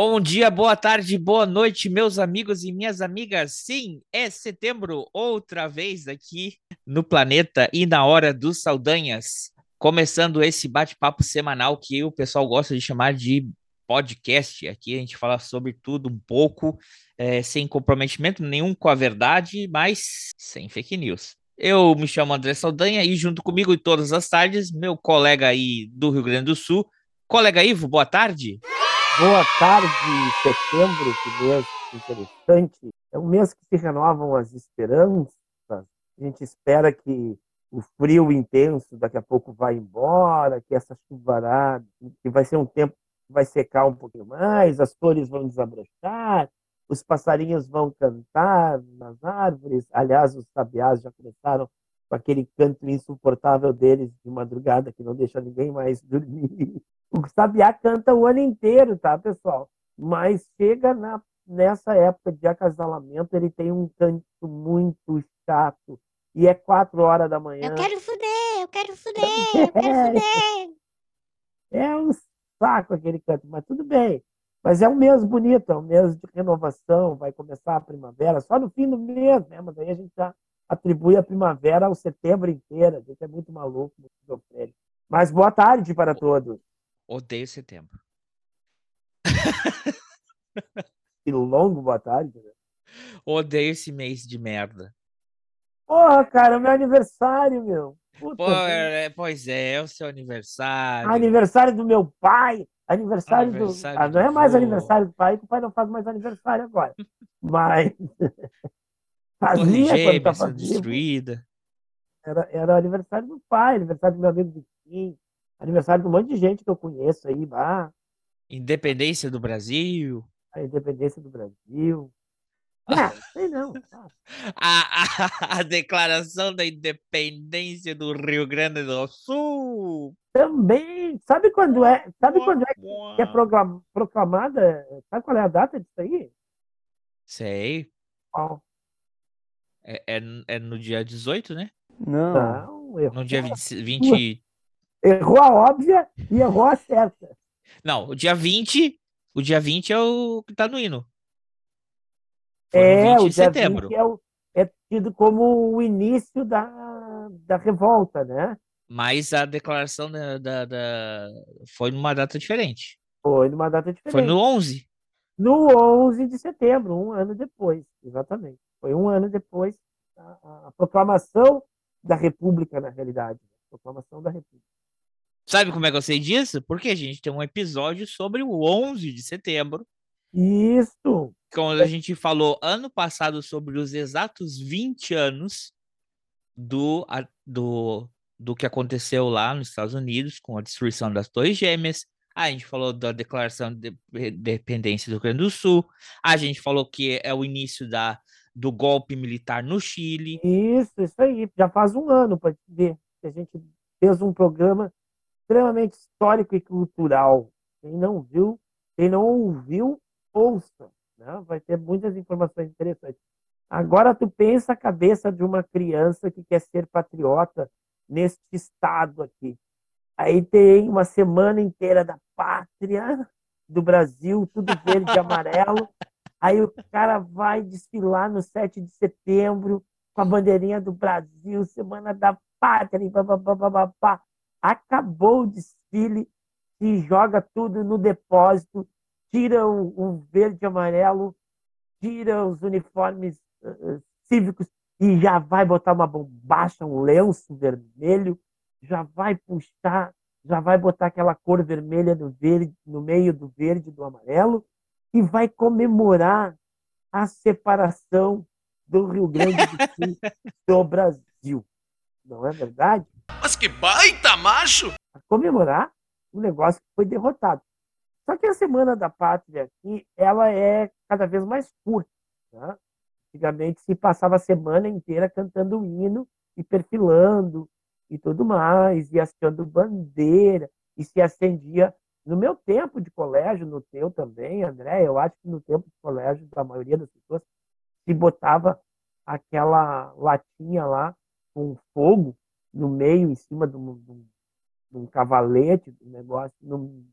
Bom dia, boa tarde, boa noite, meus amigos e minhas amigas. Sim, é setembro, outra vez aqui no planeta e na hora dos Saldanhas. Começando esse bate-papo semanal que o pessoal gosta de chamar de podcast. Aqui a gente fala sobre tudo um pouco, é, sem comprometimento nenhum com a verdade, mas sem fake news. Eu me chamo André Saldanha e junto comigo em todas as tardes, meu colega aí do Rio Grande do Sul, colega Ivo, boa tarde. Boa tarde, setembro, que mês interessante. É um mês que se renovam as esperanças. A gente espera que o frio intenso daqui a pouco vai embora, que essa chuvarada, que vai ser um tempo que vai secar um pouquinho mais, as flores vão desabrochar, os passarinhos vão cantar nas árvores. Aliás, os sabiás já começaram com aquele canto insuportável deles de madrugada que não deixa ninguém mais dormir. O Sabiá canta o ano inteiro, tá, pessoal? Mas chega na, nessa época de acasalamento, ele tem um canto muito chato. E é quatro horas da manhã. Eu quero fuder, eu quero fuder, eu quero fuder. É um saco aquele canto, mas tudo bem. Mas é um mês bonito, é um mês de renovação, vai começar a primavera, só no fim do mês, né? Mas aí a gente já atribui a primavera ao setembro inteiro. A gente é muito maluco, muito sofrendo. Mas boa tarde para todos. Odeio setembro. Que longo boa tarde, né? Odeio esse mês de merda. Porra, cara, é meu aniversário, meu. Puta, Pô, é, pois é, é o seu aniversário. aniversário do meu pai, aniversário, Aniversário do. Ah, não é mais vô. aniversário do pai, que o pai não faz mais aniversário agora. Mas. Fazia quando Gêmeas estava vivo. destruída. Era, era aniversário do pai, aniversário do meu amigo Vitinho, aniversário de um monte de gente que eu conheço aí, bah, Independência do Brasil. a independência do Brasil. Ah, sei não. ah, A, a, a declaração da independência do Rio Grande do Sul. Também. Sabe quando é, sabe quando é que é proclamada? Sabe qual é a data disso aí? Sei. Qual? É, é, é no dia 18, né? Não. Não, errou, No dia 20, 20. Errou a óbvia e errou a certa. Não, o dia 20. O dia 20 é o que tá no hino. Foi no É, 20 o dia setembro. 20 é, o- é tido como o início da, da revolta, né? Mas a declaração da, da, da- foi numa data diferente. Foi numa data diferente. Foi no 11. No 11 de setembro, um ano depois, exatamente. Foi um ano depois a, a- a proclamação da República, na realidade. Proclamação da República. Sabe como é que eu sei disso? Porque a gente tem um episódio sobre o 11 de setembro, Isso! quando a gente falou ano passado sobre os exatos 20 anos do, do, do que aconteceu lá nos Estados Unidos com a destruição das Torres Gêmeas. A gente falou da declaração de de- independência do Rio Grande do Sul. A gente falou que é o início da, do golpe militar no Chile. Isso, isso aí. Já faz um ano para ver a gente fez um programa extremamente histórico e cultural. Quem não viu, quem não ouviu, ouça. Né? Vai ter muitas informações interessantes. Agora tu pensa a cabeça de uma criança que quer ser patriota neste estado aqui. Aí tem uma semana inteira da pátria do Brasil, tudo verde e amarelo. Aí o cara vai desfilar no 7 de setembro com a bandeirinha do Brasil, Semana da Pátria, e bababá, bababá. Acabou o desfile e joga tudo no depósito, tira o, o verde e amarelo, tira os uniformes eh, cívicos e já vai botar uma bombacha, um lenço vermelho, já vai puxar, já vai botar aquela cor vermelha no verde, no meio do verde e do amarelo, e vai comemorar a separação do Rio Grande do Sul do. Brasil. Não é verdade? Mas que baita macho! Para comemorar um negócio que foi derrotado. Só que a Semana da Pátria aqui, ela é cada vez mais curta. Né? Antigamente se passava a semana inteira cantando o hino e perfilando e tudo mais, e hasteando bandeira, e se acendia. No meu tempo de colégio, no teu também, André, eu acho que no tempo de colégio da maioria das pessoas, se botava aquela latinha lá com fogo no meio, em cima de um, de um cavalete, do negócio, no,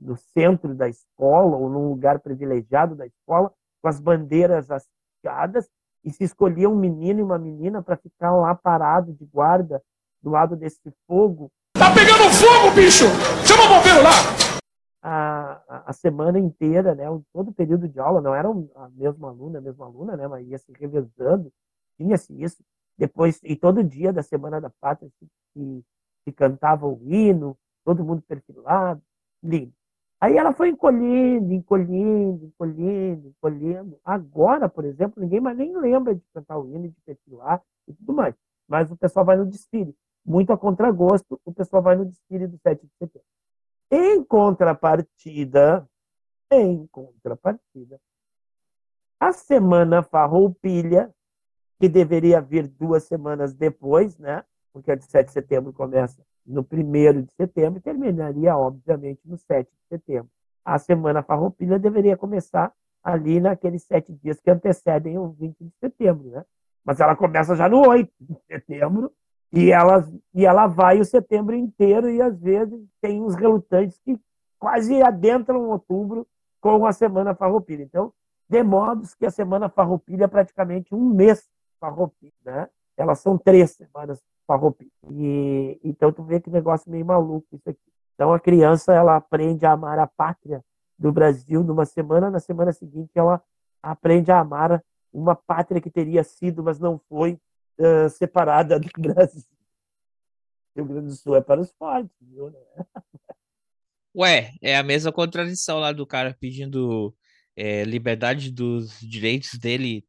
no centro da escola ou num lugar privilegiado da escola, com as bandeiras hasteadas, e se escolhia um menino e uma menina para ficar lá parado de guarda do lado desse fogo. Tá pegando fogo, bicho! Chama o bombeiro lá! A, a, semana inteira, né, todo o período de aula, não era a mesma aluna, a mesma aluna, né, mas ia se revezando, tinha-se isso. Depois, e todo dia da Semana da Pátria se, se, se cantava o hino, todo mundo perfilado, lindo. Aí ela foi encolhendo, encolhendo, encolhendo, encolhendo. Agora, por exemplo, ninguém mais nem lembra de cantar o hino, de perfilar e tudo mais. Mas o pessoal vai no desfile. Muito a contragosto, o pessoal vai no desfile do 7 de setembro. Em contrapartida, em contrapartida, a Semana Farroupilha, que deveria vir duas semanas depois, né? Porque a de 7 de setembro começa no 1 de setembro e terminaria, obviamente, no 7 de setembro. A Semana Farroupilha deveria começar ali naqueles sete dias que antecedem o 20 de setembro, né? Mas ela começa já no 8 de setembro e ela, e ela vai o setembro inteiro e às vezes tem uns relutantes que quase adentram outubro com a Semana Farroupilha. Então, de modos que a Semana Farroupilha é praticamente um mês Farroupilha, né? Elas são três semanas Farroupilha. E, então, tu vê que negócio meio maluco isso aqui. Então, a criança, ela aprende a amar a pátria do Brasil numa semana, na semana seguinte ela aprende a amar uma pátria que teria sido, mas não foi, uh, separada do Brasil. Rio Grande do Sul é para os fortes, viu? Né? Ué, é a mesma contradição lá do cara pedindo é, liberdade dos direitos dele.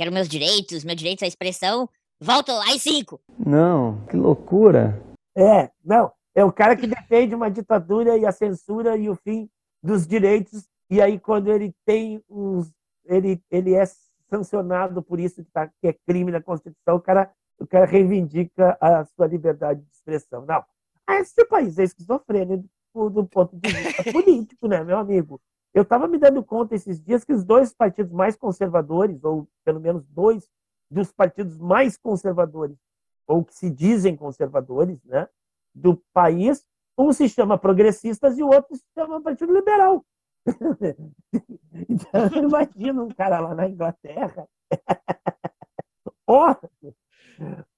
Quero meus direitos, meus direitos à expressão. Volto às cinco. Não, que loucura. É, não. É o cara que defende uma ditadura e a censura e o fim dos direitos. E aí, quando ele tem uns. Ele, ele é sancionado por isso que, tá, que é crime na Constituição, o cara, o cara reivindica a sua liberdade de expressão. Não. Ah, esse país é esquizofrênico do ponto de vista político, né, meu amigo? Eu estava me dando conta esses dias que os dois partidos mais conservadores, ou pelo menos dois dos partidos mais conservadores, ou que se dizem conservadores, né, do país, um se chama progressistas e o outro se chama Partido Liberal. então, imagina um cara lá na Inglaterra. oh,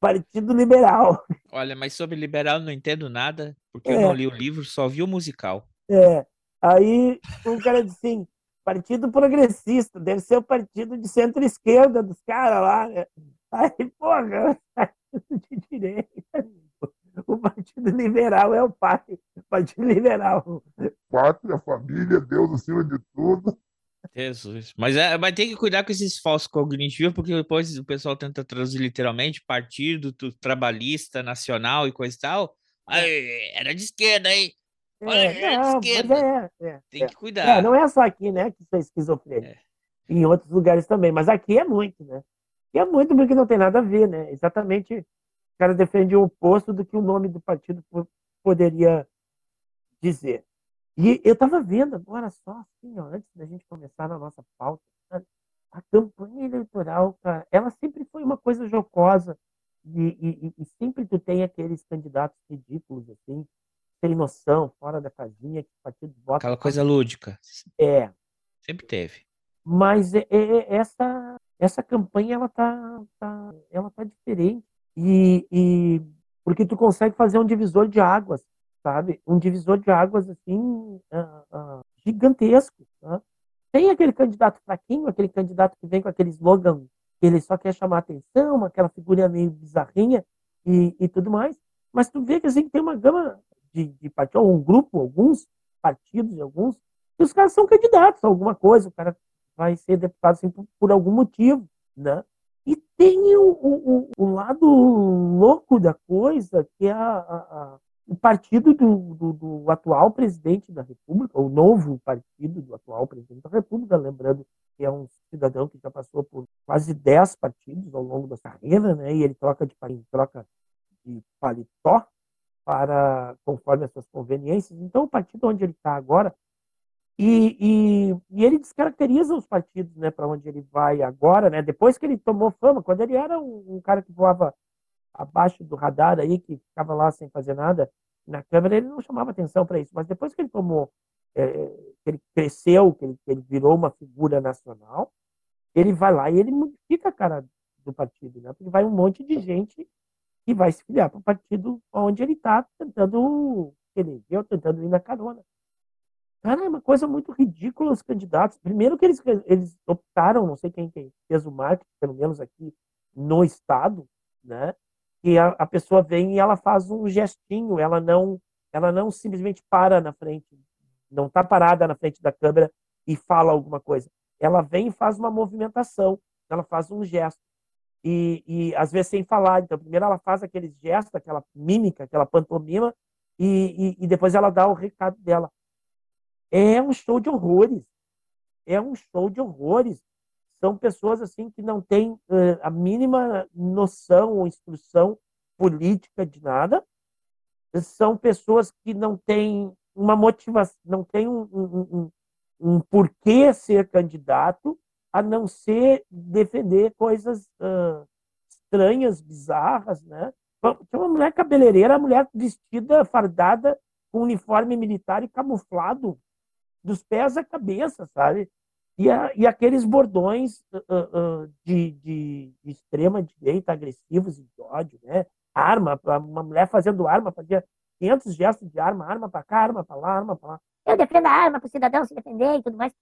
Partido Liberal. Olha, mas sobre liberal não entendo nada, porque é. eu não li o livro, só vi o musical. É. Aí um cara disse assim: Partido Progressista, deve ser o partido de centro-esquerda dos caras lá, né? Aí, porra, de direita. O Partido Liberal é o pai. O Partido Liberal. Pátria, família, Deus acima de tudo. Jesus. Mas, é, mas tem que cuidar com esses falsos cognitivos, porque depois o pessoal tenta traduzir literalmente partido trabalhista, nacional e coisa e tal. Aí, era de esquerda, hein? Olha, é, não, esquerda. É, é, tem que é. cuidar. É, não é só aqui, né, que isso é esquizofrenia. Em outros lugares também, mas aqui é muito, né? E é muito porque não tem nada a ver, né? Exatamente, o cara defende o oposto do que o nome do partido poderia dizer. E eu estava vendo agora só, assim, ó, antes da gente começar na nossa pauta, a campanha eleitoral, cara, ela sempre foi uma coisa jocosa e, e, e, sempre tu tem aqueles candidatos ridículos, assim, sem noção, fora da casinha, que partido bota... Aquela coisa lúdica. É. Sempre teve. Mas é, é, essa, essa campanha, ela tá, tá, ela tá diferente. E, e porque tu consegue fazer um divisor de águas sabe? Um divisor de águas assim uh, uh, gigantesco. Né? Tem aquele candidato fraquinho, aquele candidato que vem com aquele slogan que ele só quer chamar atenção, aquela figurinha meio bizarrinha e, e tudo mais. Mas tu vê que assim, tem uma gama de, de partidos, ou um grupo, alguns partidos, alguns, e os caras são candidatos a alguma coisa, o cara vai ser deputado assim, por, por algum motivo, né? E tem o, o, o lado louco da coisa, que é a, a, o partido do, do, do, atual presidente da República, o novo partido do atual presidente da República, lembrando que é um cidadão que já passou por quase 10 partidos ao longo da carreira, né? E ele troca de troca de paletó para conforme as suas conveniências. Então, o partido onde ele está agora e, e, e, ele descaracteriza os partidos, né, para onde ele vai agora, né? Depois que ele tomou fama, quando ele era um, um, cara que voava abaixo do radar aí, que ficava lá sem fazer nada na câmera, ele não chamava atenção para isso. Mas depois que ele tomou, é, que ele cresceu, que ele, que ele virou uma figura nacional, ele vai lá e ele modifica a cara do partido, né? Porque vai um monte de gente que vai se filiar para o partido onde ele está tentando eleger, tentando ir na carona. Cara, é uma coisa muito ridícula os candidatos. Primeiro que eles, eles optaram, não sei quem, quem fez o marketing, pelo menos aqui no estado, né? Que a, a pessoa vem e ela faz um gestinho, ela não, ela não simplesmente para na frente, não está parada na frente da câmera e fala alguma coisa. Ela vem e faz uma movimentação, ela faz um gesto. E, e às vezes sem falar. Então, primeiro ela faz aquele gesto, aquela mímica, aquela pantomima, e, e, e depois ela dá o recado dela. É um show de horrores. É um show de horrores. São pessoas assim que não têm uh, a mínima noção ou instrução política de nada. São pessoas que não têm uma motivação, não têm um, um, um, um porquê ser candidato, a não ser defender coisas uh, estranhas, bizarras, né? Tinha uma mulher cabeleireira, a mulher vestida, fardada, com uniforme militar e camuflado, dos pés à cabeça, sabe? E, a, e aqueles bordões uh, uh, de, de, extrema direita, agressivos e de ódio, né? Arma, uma mulher fazendo arma, fazia 500 gestos de arma, arma para cá, arma para lá, arma para lá. Eu defendo a arma para o cidadão se defender e tudo mais.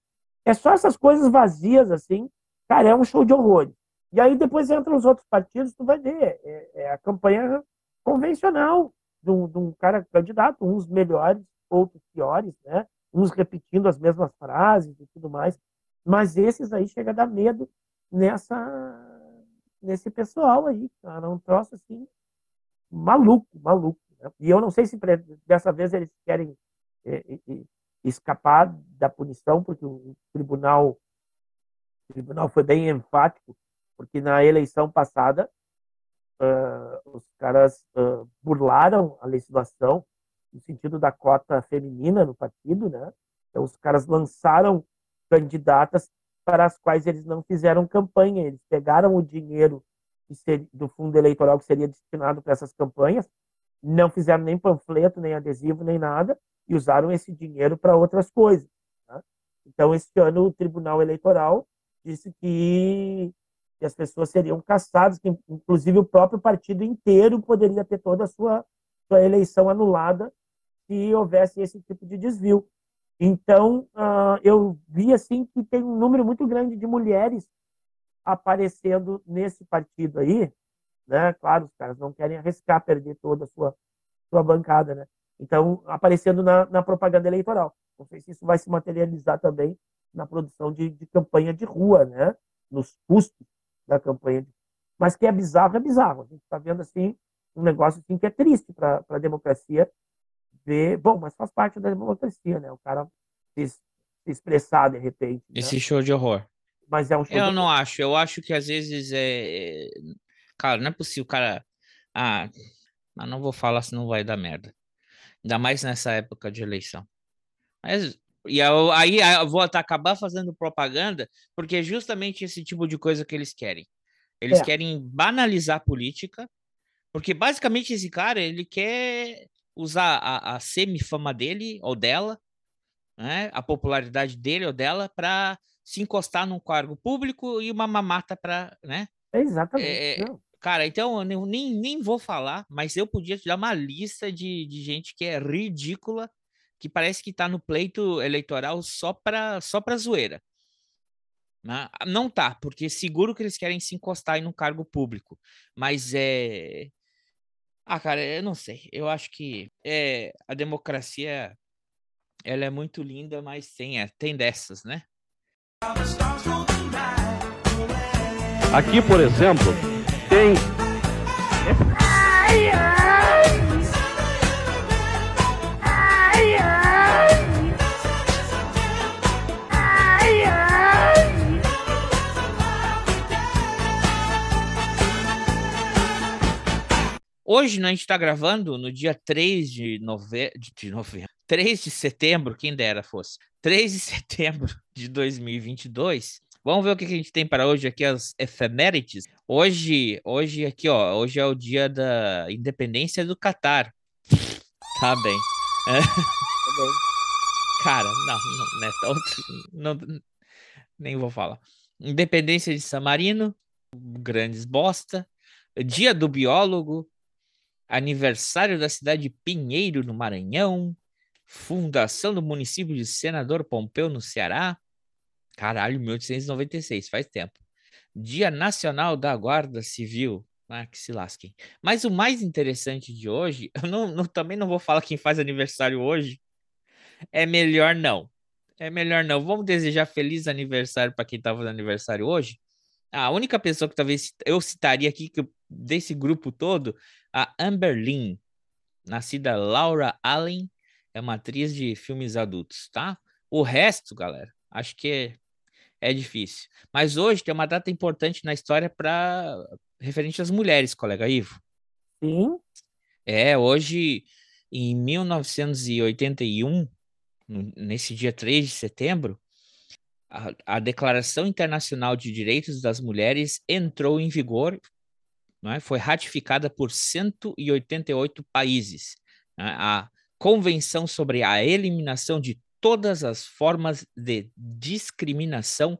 É só essas coisas vazias, assim. Cara, é um show de horrores. E aí depois entram os outros partidos, tu vai ver. É, é a campanha convencional de um, de um cara candidato, uns melhores, outros piores, né? uns repetindo as mesmas frases e tudo mais. Mas esses aí chega a dar medo nessa nesse pessoal aí, cara. Um troço assim maluco, maluco. Né? E eu não sei se dessa vez eles querem é, é, escapar da punição, porque o tribunal o tribunal foi bem enfático, porque na eleição passada uh, os caras uh, burlaram a legislação no sentido da cota feminina no partido, né? Então, os caras lançaram candidatas para as quais eles não fizeram campanha, eles pegaram o dinheiro do fundo eleitoral que seria destinado para essas campanhas, não fizeram nem panfleto, nem adesivo, nem nada, e usaram esse dinheiro para outras coisas. Né? Então, este ano, o Tribunal Eleitoral disse que, que as pessoas seriam caçadas, que inclusive o próprio partido inteiro poderia ter toda a sua, sua eleição anulada se houvesse esse tipo de desvio. Então, uh, eu vi assim que tem um número muito grande de mulheres aparecendo nesse partido aí, né? Claro, os caras não querem arriscar perder toda a sua, sua bancada, né? Então, aparecendo na, na propaganda eleitoral. Não sei se isso vai se materializar também na produção de, de campanha de rua, né? Nos custos da campanha. De... Mas que é bizarro, é bizarro. A gente está vendo assim um negócio assim que é triste para a democracia ver. Bom, mas faz parte da democracia, né? O cara se, se expressar de repente. Né? Esse show de horror. Mas é um show Eu não horror. acho. Eu acho que às vezes é. Cara, não é possível cara. Ah, mas não vou falar se não vai dar merda. Ainda mais nessa época de eleição. Mas, e aí eu vou acabar fazendo propaganda, porque é justamente esse tipo de coisa que eles querem. Eles é. querem banalizar a política, porque basicamente esse cara, ele quer usar a, a semifama dele ou dela, né, a popularidade dele ou dela, para se encostar num cargo público e uma mamata para, né? Exatamente. É, cara, então eu nem, nem vou falar, mas eu podia te dar uma lista de, de gente que é ridícula, que parece que está no pleito eleitoral só para só pra zoeira. Né? Não tá, porque seguro que eles querem se encostar em um cargo público, mas é ah, cara, eu não sei. Eu acho que é, a democracia ela é muito linda, mas tem, é, tem dessas, né? Aqui, por exemplo, tem. Ai, ai. Ai, ai. Ai, ai. Hoje, né, a gente está gravando no dia 3 de, nove... de novembro. 3 de setembro, quem dera fosse. 3 de setembro de 2022. Vamos ver o que a gente tem para hoje aqui, as efemérides. Hoje, hoje aqui, ó, hoje é o dia da independência do Catar. Tá bem. É. Cara, não, não, né, outro, não, nem vou falar. Independência de San Marino, grandes bosta. Dia do biólogo, aniversário da cidade de Pinheiro, no Maranhão, fundação do município de Senador Pompeu, no Ceará. Caralho, 1896, faz tempo. Dia Nacional da Guarda Civil. Ah, que se lasquem. Mas o mais interessante de hoje, eu não, não, também não vou falar quem faz aniversário hoje. É melhor não. É melhor não. Vamos desejar feliz aniversário para quem está fazendo aniversário hoje. A única pessoa que talvez eu citaria aqui que desse grupo todo, a Amber Lynn, nascida Laura Allen, é uma atriz de filmes adultos, tá? O resto, galera, acho que é, difícil. Mas hoje tem uma data importante na história para referente às mulheres, colega Ivo. Sim. É, hoje, em 1981, nesse dia 3 de setembro, a, a Declaração Internacional de Direitos das Mulheres entrou em vigor, é? foi ratificada por 188 países. É? A Convenção sobre a Eliminação de Todas as Formas de Discriminação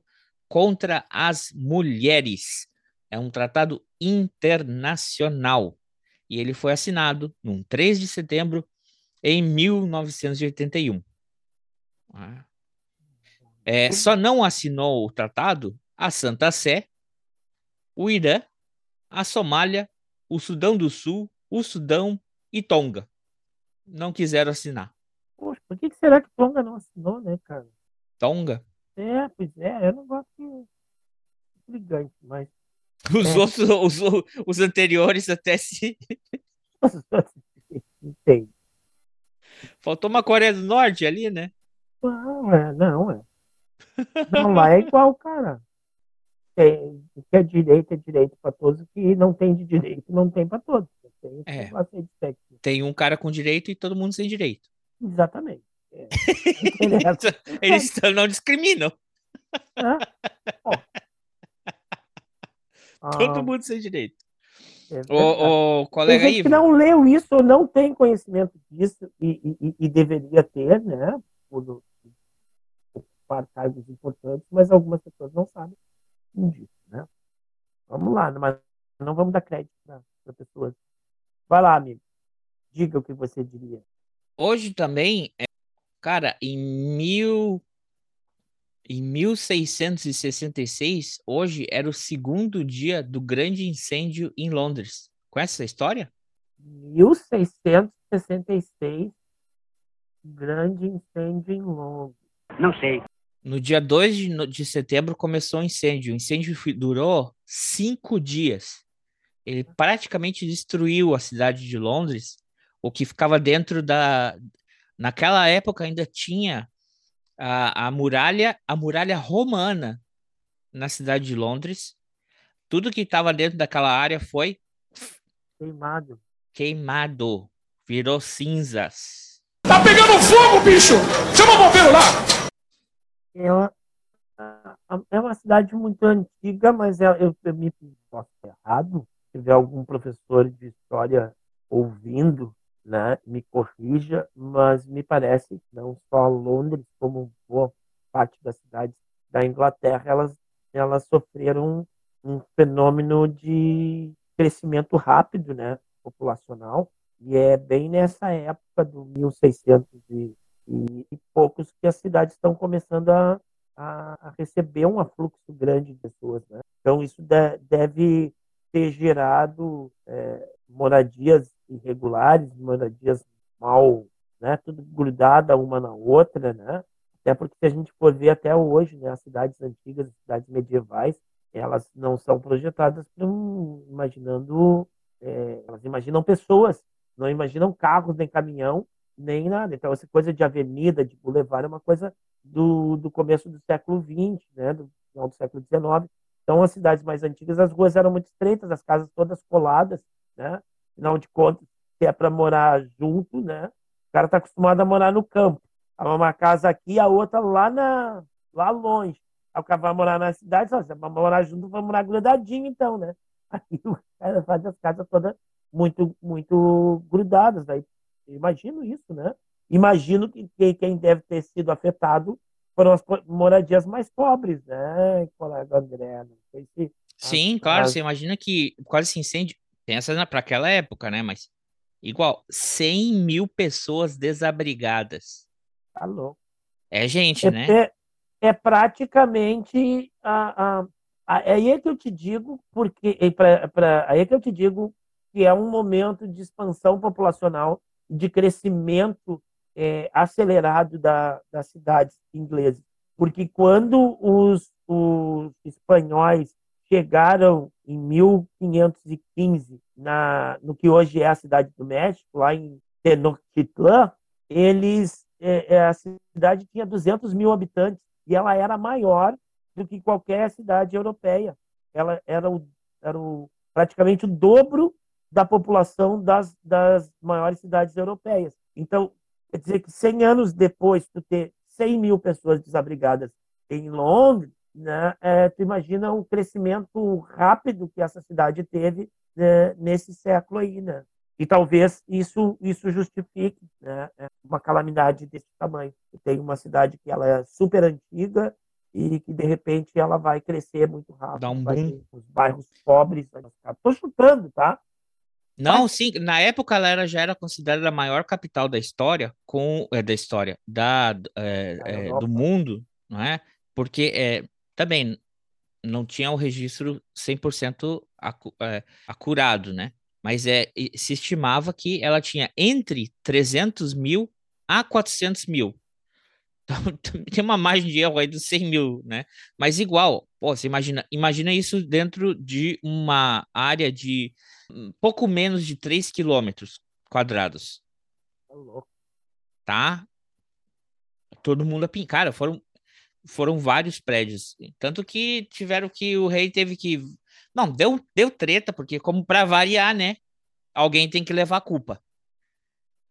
contra as Mulheres. É um tratado internacional e ele foi assinado no 3 de setembro em 1981. É, só não assinou o tratado a Santa Sé, o Irã, a Somália, o Sudão do Sul, o Sudão e Tonga. Não quiseram assinar. Que será que Tonga não assinou, né, cara? Tonga? É, pois é, eu não gosto de gigante, mas. Os é. outros, os, os anteriores até se. Tem. Faltou uma Coreia do Norte ali, né? Não, é, não, é. Não, lá é igual, cara. Tem, o que é direito é direito para todos, o que não tem de direito não tem para todos. Tem, é. tem um cara com direito e todo mundo sem direito. Exatamente. É. Eles não discriminam. Todo Ah. mundo sem direito. É Ô, ô, colega Ivo. não leu isso ou não tem conhecimento disso e, e- e deveria ter, né? Por ocupar cargos importantes, mas algumas pessoas não sabem disso, né? Vamos lá, mas não vamos dar crédito para pessoas. Vai lá, amigo. Diga o que você diria. Hoje também, é, cara, em mil, em 1666, hoje era o segundo dia do grande incêndio em Londres. Conhece essa história? 1666, grande incêndio em Londres. Não sei. No dia 2 de, de setembro começou o incêndio. O incêndio durou cinco dias. Ele praticamente destruiu a cidade de Londres, o que ficava dentro da. Naquela época ainda tinha a, a muralha, a muralha romana na cidade de Londres. Tudo que estava dentro daquela área foi Queimado. queimado, virou cinzas. Tá pegando fogo, bicho! Chama o bombeiro lá! Ela a- a- é uma cidade muito antiga, mas ela- eu, eu me posso errado. Se tiver algum professor de história ouvindo, né, me corrija, mas me parece que não só Londres, como boa parte das cidades da Inglaterra, elas, elas sofreram um fenômeno de crescimento rápido, né, populacional, e é bem nessa época do 1600 e, e, e poucos que as cidades estão começando a, a, receber um afluxo grande de pessoas, né? Então isso de- deve ter gerado é, moradias irregulares, moradias mal, né? Tudo grudada uma na outra, né? Até porque se a gente for ver até hoje, né? As cidades antigas, as cidades medievais, elas não são projetadas para um- imaginando, é, elas imaginam pessoas, não imaginam carros, nem caminhão, nem nada. Então, essa coisa de avenida, de boulevard, é uma coisa do, do começo do século XX, né, do final do século XIX. Então, as cidades mais antigas, as ruas eram muito estreitas, as casas todas coladas, né? Afinal de contas, se é para morar junto, né? O cara está acostumado a morar no campo. Uma casa aqui, a outra lá, na, lá longe. Aí o cara vai morar na cidade, só, você vai morar junto, vai morar grudadinho, então, né? Aí o cara faz as casas todas muito, muito grudadas. Aí, imagino isso, né? Imagino que quem deve ter sido afetado foram as moradias mais pobres, né, colega André? Não sei se, Sim, claro, você imagina que quase esse incêndio, pensa para aquela época, né, mas igual, 100 mil pessoas desabrigadas. Tá louco. É gente, é, né? É, é praticamente a, a, a, é aí que eu te digo, porque é pra, pra, aí que eu te digo que é um momento de expansão populacional, de crescimento é, acelerado da, das cidades inglesas. Porque quando os, os espanhóis chegaram em 1515 na, no que hoje é a cidade do México, lá em Tenochtitlan, eles é, é a cidade tinha 200 mil habitantes e ela era maior do que qualquer cidade europeia. Ela era, o, era o, praticamente o dobro da população das, das maiores cidades europeias. Então, quer dizer que 100 anos depois, tu ter 100 mil pessoas desabrigadas em Londres, né, é, tu imagina o crescimento rápido que essa cidade teve né, nesse século aí, né? E talvez isso isso justifique né, uma calamidade desse tamanho. Tem uma cidade que ela é super antiga e que de repente ela vai crescer muito rápido. Dá um boom. Os bairros pobres. Estou chutando, tá? Não, sim, na época ela era, já era considerada a maior capital da história, com é, da história da é, é, do mundo, não é? Porque é, também não tinha o registro 100% acu, é, acurado, né? Mas é, se estimava que ela tinha entre 300 mil a 400 mil. Então, tem uma margem de erro aí dos 100 mil, né? Mas igual, pô, você imagina, imagina isso dentro de uma área de pouco menos de 3 quilômetros quadrados. Tá? Todo mundo a pincar. Foram, foram vários prédios. Tanto que tiveram que. O rei teve que. Não, deu, deu treta, porque, como para variar, né? Alguém tem que levar a culpa.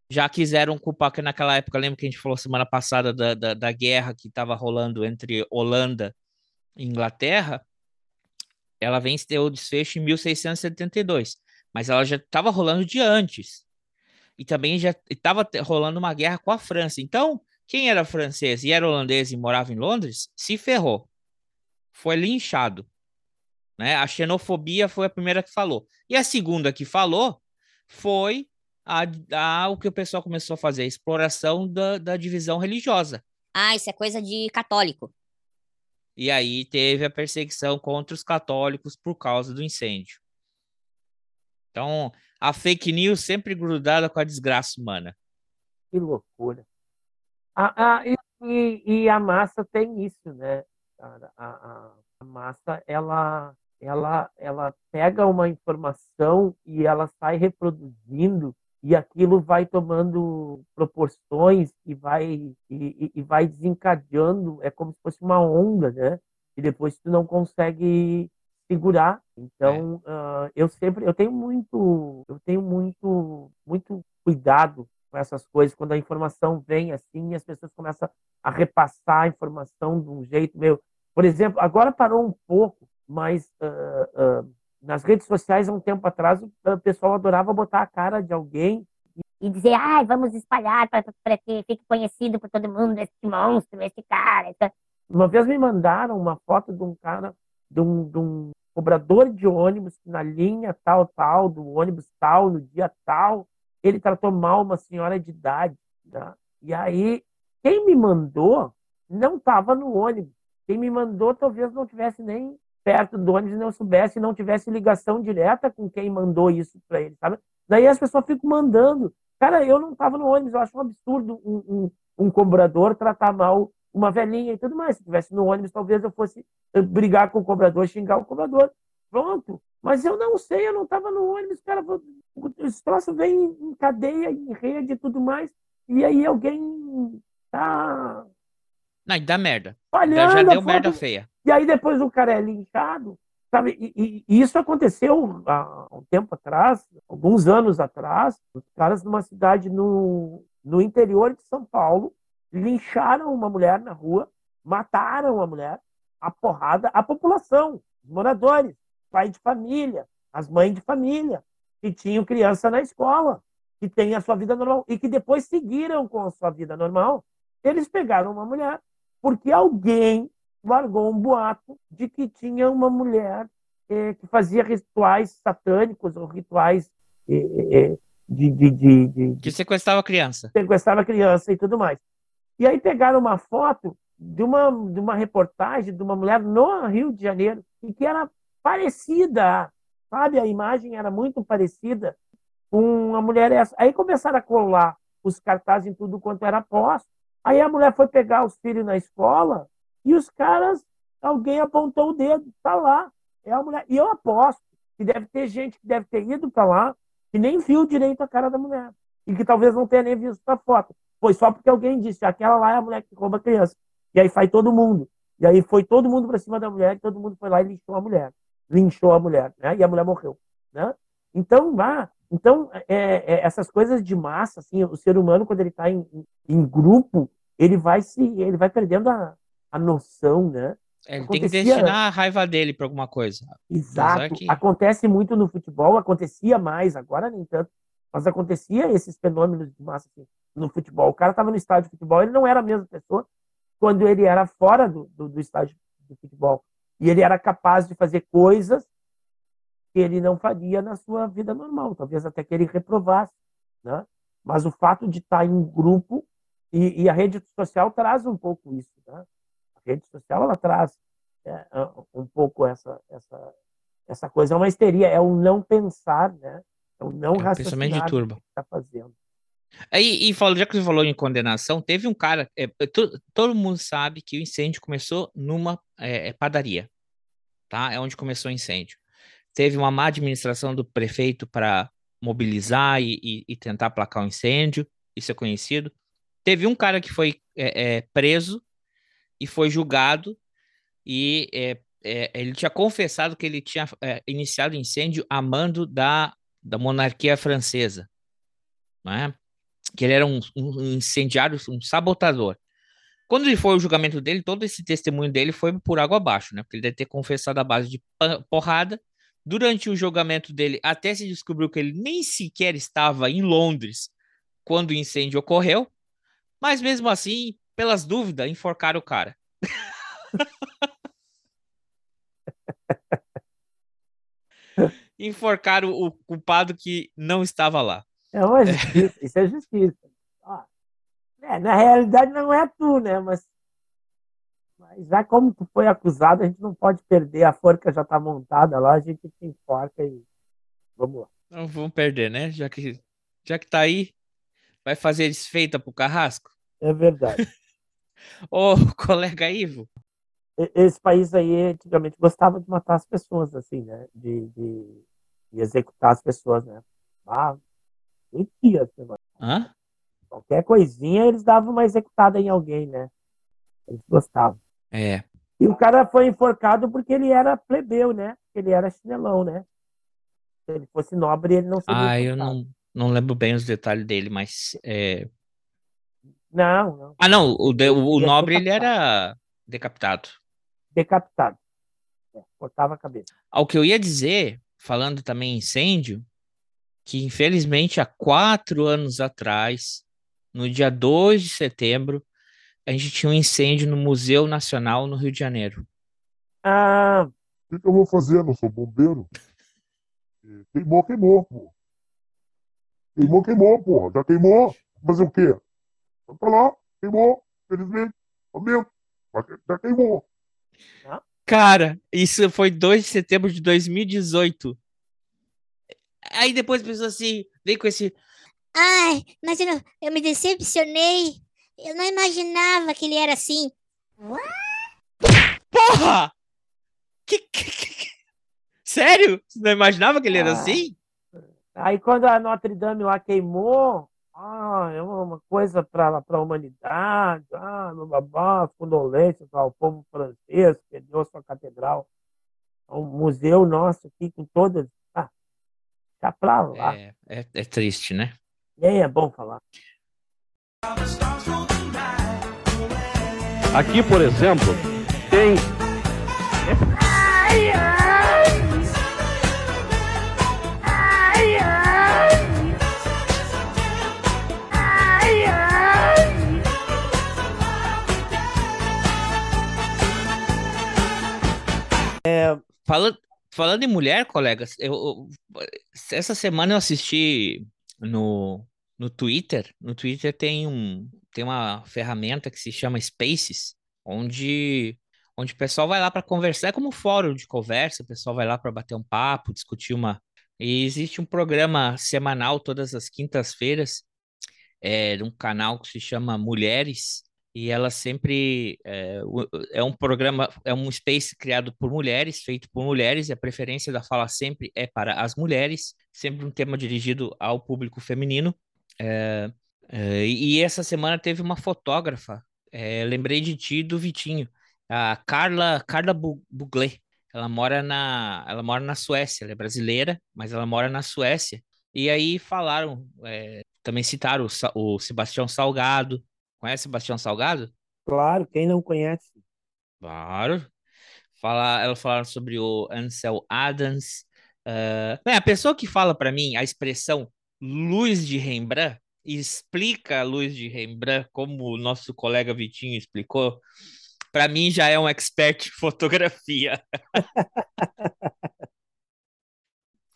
Já quiseram culpar, que naquela época, lembra que a gente falou semana passada da, da, da guerra que estava rolando entre Holanda e Inglaterra? Ela venceu o desfecho em 1672 mas ela já estava rolando de antes. E também já estava rolando uma guerra com a França. Então, quem era francês e era holandês e morava em Londres, se ferrou. Foi linchado. Né? A xenofobia foi a primeira que falou. E a segunda que falou foi a, a, o que o pessoal começou a fazer, a exploração da, da divisão religiosa. Ah, isso é coisa de católico. E aí teve a perseguição contra os católicos por causa do incêndio. Então, a fake news sempre grudada com a desgraça humana. Que loucura. Ah, ah, e, e, a massa tem isso, né? A, a, a, massa, ela, ela, ela pega uma informação e ela sai reproduzindo e aquilo vai tomando proporções e vai e, e vai desencadeando é como se fosse uma onda né e depois tu não consegue segurar. Então, é. uh, eu sempre, eu tenho muito, eu tenho muito, muito cuidado com essas coisas quando a informação vem assim, as pessoas começam a repassar a informação de um jeito meio, por exemplo, agora parou um pouco, mas uh, uh, nas redes sociais há um tempo atrás o pessoal adorava botar a cara de alguém e dizer, ah, vamos espalhar para que fique conhecido por todo mundo esse monstro, esse cara. Uma vez me mandaram uma foto de um cara, de um, de um cobrador de ônibus na linha tal, tal, do ônibus tal, no dia tal, ele tratou mal uma senhora de idade. Né? E aí, quem me mandou não estava no ônibus. Quem me mandou talvez não tivesse nem perto do ônibus e não soubesse, não tivesse ligação direta com quem mandou isso para ele, sabe? Daí as pessoas ficam mandando. Cara, eu não estava no ônibus, eu acho um absurdo um, um, um cobrador tratar mal uma velhinha e tudo mais. Se estivesse no ônibus, talvez eu fosse brigar com o cobrador, xingar o cobrador. Pronto. Mas eu não sei, eu não estava no ônibus, cara. Esse troço vem em cadeia, em rede e tudo mais. E aí alguém tá. Não, e dá merda. Falhando, já deu merda feia. E aí depois o cara é linchado. Sabe? E, e, isso aconteceu há um tempo atrás, alguns anos atrás. Os caras numa cidade no, no interior de São Paulo lincharam uma mulher na rua, mataram a mulher, a porrada, a população, os moradores, pai de família, as mães de família, que tinham criança na escola, que têm a sua vida normal e que depois seguiram com a sua vida normal. Eles pegaram uma mulher porque alguém largou um boato de que tinha uma mulher eh, que fazia rituais satânicos ou rituais eh, eh, de, de, de, de, Que sequestrava criança. Sequestrava criança e tudo mais. E aí pegaram uma foto de uma, de uma reportagem de uma mulher no Rio de Janeiro e que era parecida, sabe? A imagem era muito parecida com a mulher essa. Aí começaram a colar os cartazes em tudo quanto era posto. Aí a mulher foi pegar os filhos na escola e os caras, alguém apontou o dedo, tá lá, é a mulher. E eu aposto que deve ter gente que deve ter ido para lá que nem viu direito a cara da mulher e que talvez não tenha nem visto a foto. Foi só porque alguém disse, aquela lá é a mulher que rouba criança. E aí sai todo mundo. E aí foi todo mundo para cima da mulher e todo mundo foi lá e linchou a mulher. Linchou a mulher, né? E a mulher morreu, né? Então, lá, então é, é, essas coisas de massa, assim, o ser humano quando ele está em, em grupo, ele vai se, ele vai perdendo a, a noção, né? É, ele Acontecia... tem que destinar a raiva dele para alguma coisa. Exato. Que... Acontece muito no futebol, acontecia mais, agora nem tanto, mas acontecia esses fenômenos de massa assim, no futebol. O cara estava no estádio de futebol, ele não era a mesma pessoa quando ele era fora do, do, do estádio de futebol. E ele era capaz de fazer coisas que ele não faria na sua vida normal, talvez até que ele reprovasse. Né? Mas o fato de estar em grupo, e, e a rede social traz um pouco isso. Né? A rede social ela traz é, um pouco essa, essa, essa coisa. É uma histeria, é o não pensar, né? é o não é raciocinar de turba. que está fazendo. E falo, já que você falou em condenação, teve um cara. É, to, todo mundo sabe que o incêndio começou numa é, é, padaria, tá? É onde começou o incêndio. Teve uma má administração do prefeito para mobilizar e, e, e, tentar aplacar o incêndio, isso é conhecido. Teve um cara que foi é, é, preso e foi julgado, e é, ele tinha confessado que ele tinha iniciado o incêndio a mando da, da monarquia francesa. Não é? Que ele era um, um incendiário, um sabotador. Quando ele foi o julgamento dele, todo esse testemunho dele foi por água abaixo, né? Porque ele deve ter confessado a base de porrada. Durante o julgamento dele, até se descobriu que ele nem sequer estava em Londres quando o incêndio ocorreu. Mas mesmo assim, pelas dúvidas, enforcaram o cara. enforcaram o culpado que não estava lá. É uma justiça, isso é justiça. é, na realidade não é tu, né? Mas, mas já como tu foi acusado, a gente não pode perder, a forca já está montada lá, a gente te enforca e vamos lá. Não vamos perder, né? Já que, já que tá aí, vai fazer desfeita pro carrasco? É verdade. Ô, colega Ivo. Esse país aí antigamente gostava de matar as pessoas, assim, né? De, de, de executar as pessoas, né? Ah, Metia, Hã? Qualquer coisinha eles davam uma executada em alguém, né? Eles gostavam. É. E o cara foi enforcado porque ele era plebeu, né? Ele era chinelão, né? Se ele fosse nobre, ele não seria. Ah, eu não, não lembro bem os detalhes dele, mas. É... Não, não. Ah, não. O, de, o, o nobre ele era decapitado. Decapitado. É, cortava a cabeça. Ao que eu ia dizer, falando também em incêndio, que infelizmente há quatro anos atrás, no dia 2 de setembro, a gente tinha um incêndio no Museu Nacional no Rio de Janeiro. Ah. O que, que eu vou fazer? não sou bombeiro. Queimou, queimou, pô. Queimou, queimou, pô. Já queimou. Fazer o quê? Tá lá, queimou, felizmente. Momento. Já queimou. Cara, isso foi 2 de setembro de 2018. Aí depois a pessoa assim, vem com esse. Ai, mas eu, não, eu me decepcionei. Eu não imaginava que ele era assim. Porra! Que, que, que... Sério? Você não imaginava que ele era Ah. assim? Aí quando a Notre Dame lá queimou, ah, é uma coisa para a humanidade, ah, babá, condolências ao povo francês, que perdeu sua catedral. Um museu nosso aqui com todas. Já pra lá. É, é, é triste, né? Nem é bom falar. Aqui, por exemplo, tem Ai, ai. Ai, ai. Ai, ai. Falando, falando em mulher, colegas, eu, eu- essa semana eu assisti no, no Twitter. No Twitter tem um, tem uma ferramenta que se chama Spaces, onde, onde o pessoal vai lá para conversar, é como um fórum de conversa, o pessoal vai lá para bater um papo, discutir uma. E existe um programa semanal todas as quintas-feiras, é, um canal que se chama Mulheres. E ela sempre é, é um programa, é um space criado por mulheres, feito por mulheres, e a preferência da fala sempre é para as mulheres, sempre um tema dirigido ao público feminino. É, é, e essa semana teve uma fotógrafa, lembrei de ti do Vitinho, a Carla, Carla Bu- Buglé. Ela mora na, ela mora na Suécia, ela é brasileira, mas ela mora na Suécia. E aí falaram, também citaram o, o Sebastião Salgado. Conhece Sebastião Salgado? Claro, quem não conhece. Claro. Fala, elas falaram sobre o Ansel Adams. Bem, a pessoa que fala para mim a expressão luz de Rembrandt explica a luz de Rembrandt como o nosso colega Vitinho explicou. Para mim já é um expert em fotografia.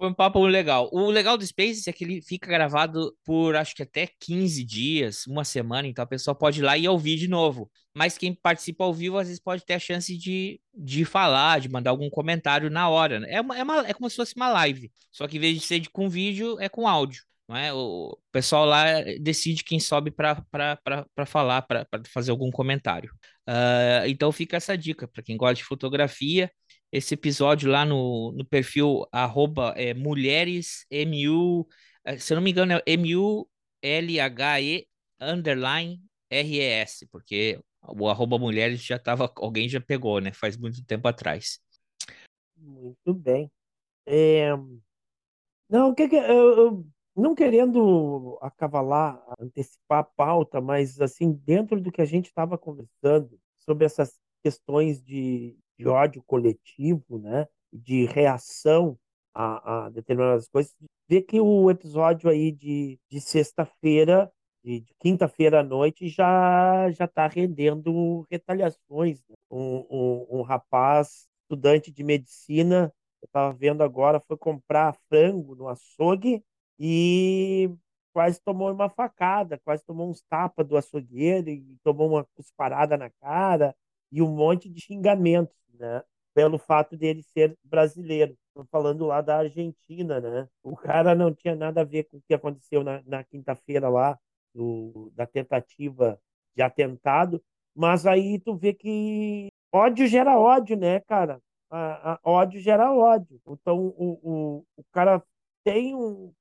Foi um papo legal. O legal do Spaces é que ele fica gravado por acho que até 15 dias, uma semana, então a pessoa pode ir lá e ouvir de novo. Mas quem participa ao vivo às vezes pode ter a chance de, de falar, de mandar algum comentário na hora. né? É, uma, é, uma- é como se fosse uma live, só que em vez de ser de- com vídeo, é com áudio. Não é? O pessoal lá decide quem sobe para falar, para fazer algum comentário. Ah, então fica essa dica para quem gosta de fotografia esse episódio lá no, no perfil arroba é, mulheres MU, eh, se eu não me engano é M-U-L-H-E underline R-E-S, porque o arroba mulheres já tava, alguém já pegou, né? Faz muito tempo atrás. Muito bem. É, Não, que que eu, eu- não querendo acavalar, antecipar a pauta, mas assim, dentro do que a gente estava conversando sobre essas questões de, de ódio coletivo, né, de reação a, a determinadas coisas, ver que o episódio aí de, de sexta-feira, de, de quinta-feira à noite, já já está rendendo retaliações. né? Um, um, um rapaz estudante de medicina eu estava vendo agora, foi comprar frango no açougue e quase tomou uma facada, quase tomou uns tapas do açougueiro e tomou uma cusparada na cara e um monte de xingamentos, né? Pelo fato dele ser brasileiro. Estou falando lá da Argentina, né? O cara não tinha nada a ver com o que aconteceu na, na quinta-feira lá, do, da tentativa de atentado, mas aí tu vê que ódio gera ódio, né, cara? a, a- ódio gera ódio. Então, o, o, o cara tem um,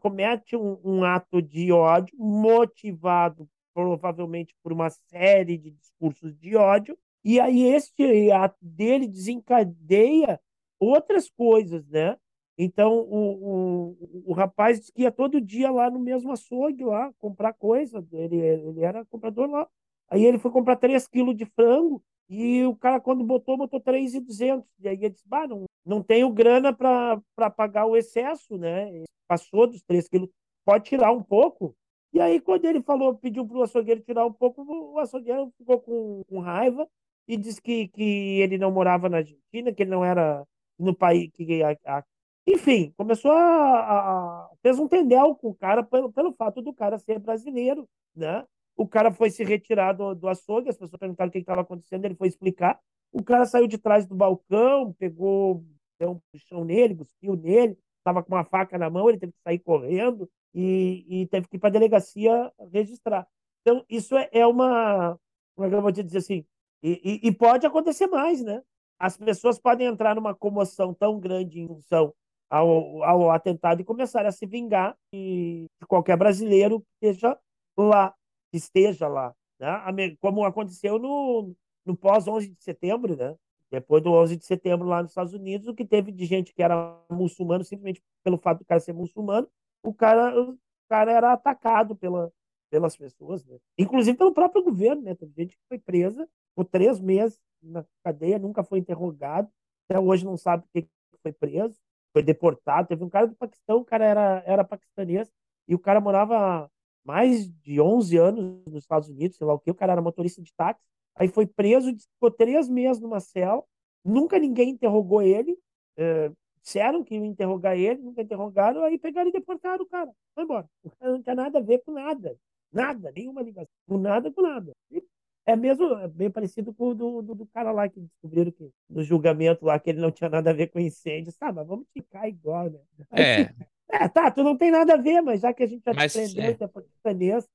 comete um, um ato de ódio motivado provavelmente por uma série de discursos de ódio, e aí este ato dele desencadeia outras coisas, né? Então, o, o, o rapaz disse que ia todo dia lá no mesmo açougue lá comprar coisa, ele, ele era comprador lá. Aí ele foi comprar 3 quilos de frango, e o cara, quando botou, botou 3,200. E aí ele disse, bah, não, não tenho grana para pagar o excesso, né? Passou dos 3 quilos, pode tirar um pouco. E aí, quando ele falou, pediu para o açougueiro tirar um pouco, o açougueiro ficou com, com raiva e disse que, que ele não morava na Argentina, que ele não era no país. Que, a, a... Enfim, começou a, a. fez um tendel com o cara pelo, pelo fato do cara ser brasileiro, né? O cara foi se retirar do, do açougue, as pessoas perguntaram o que estava acontecendo, ele foi explicar. O cara saiu de trás do balcão, pegou, deu um puxão nele, cuspiu nele, estava com uma faca na mão, ele teve que sair correndo e, e teve que ir para a delegacia registrar. Então, isso é, é uma. Como é que eu vou te dizer assim? E, e- e pode acontecer mais, né? as pessoas podem entrar numa comoção tão grande em função ao, ao atentado e começar a se vingar de, qualquer brasileiro que esteja lá, que esteja lá, né? Como aconteceu no, no pós 11 de setembro, né? Depois do 11 de setembro lá nos Estados Unidos, o que teve de gente que era muçulmano simplesmente pelo fato do cara ser muçulmano, o cara, o cara era atacado pela, pelas pessoas, né? inclusive pelo próprio governo, né? Teve gente que foi presa por três meses na cadeia, nunca foi interrogado, até hoje não sabe por que foi preso, foi deportado. Teve um cara do Paquistão, o cara era, era paquistanês, e o cara morava mais de 11 anos nos Estados Unidos, sei lá o que, o cara era motorista de táxi, Aí foi preso, ficou três meses numa cela, nunca ninguém interrogou ele. É, disseram que iam interrogar ele, nunca interrogaram, aí pegaram e deportaram o cara. Foi embora. O cara não tinha nada a ver com nada. Nada, nenhuma ligação. Com nada, com nada. E é mesmo é bem parecido com o do, do, do, cara lá que descobriram que no julgamento lá que ele não tinha nada a ver com incêndio. Sabe, mas vamos ficar igual, né? Aí, é. é, tá, tu não tem nada a ver, mas já que a gente já mas, prendeu, é. é paquistanês,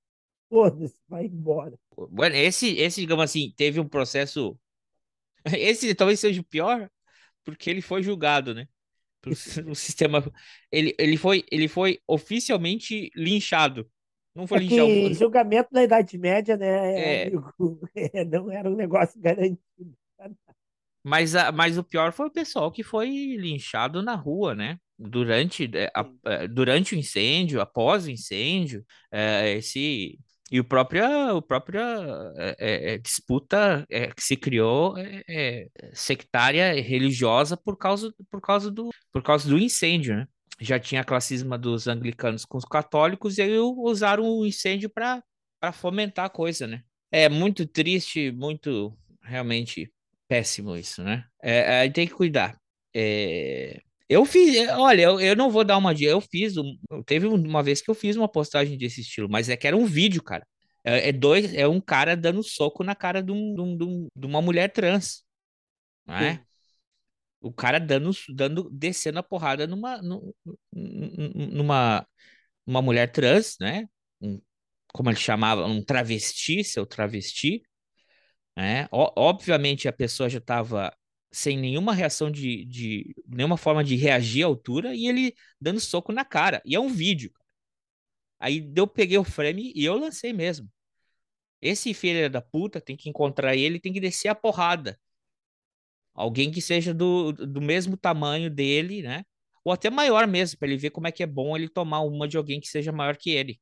foda-se, vai embora. Bueno, esse, esse, digamos assim, teve um processo. Esse talvez seja o pior, porque ele foi julgado, né? O sistema. Ele, ele, foi, ele foi oficialmente linchado. Não foi é. Que julgamento na Idade Média, né? É. Amigo, não era um negócio garantido. Mas, a, mas o pior foi o pessoal que foi linchado na rua, né? Durante, a, durante o incêndio, após o incêndio, é, esse e o próprio, o próprio é, é, disputa é, que se criou é, sectária religiosa por causa, por, causa do, por causa do incêndio, né? Já tinha a classisma dos anglicanos com os católicos e aí usaram o incêndio para fomentar a coisa, né? É muito triste, muito realmente péssimo isso, né? É, aí tem que cuidar. É, eu fiz, olha, eu, eu não vou dar uma dica, eu fiz, um, teve uma vez que eu fiz uma postagem desse estilo, mas é que era um vídeo, cara. É, é dois, é um cara dando soco na cara de, um, de, um, de uma mulher trans, não é? Sim. O cara dando, dando, descendo a porrada numa, numa, numa mulher trans, né? Um, como ele chamava, um travesti, seu travesti, né? O, obviamente a pessoa já estava sem nenhuma reação de, de nenhuma forma de reagir à altura e ele dando soco na cara. E é um vídeo. Aí eu peguei o frame e eu lancei mesmo. Esse filho da puta tem que encontrar ele, tem que descer a porrada. Alguém que seja do, do mesmo tamanho dele, né? Ou até maior mesmo, para ele ver como é que é bom ele tomar uma de alguém que seja maior que ele.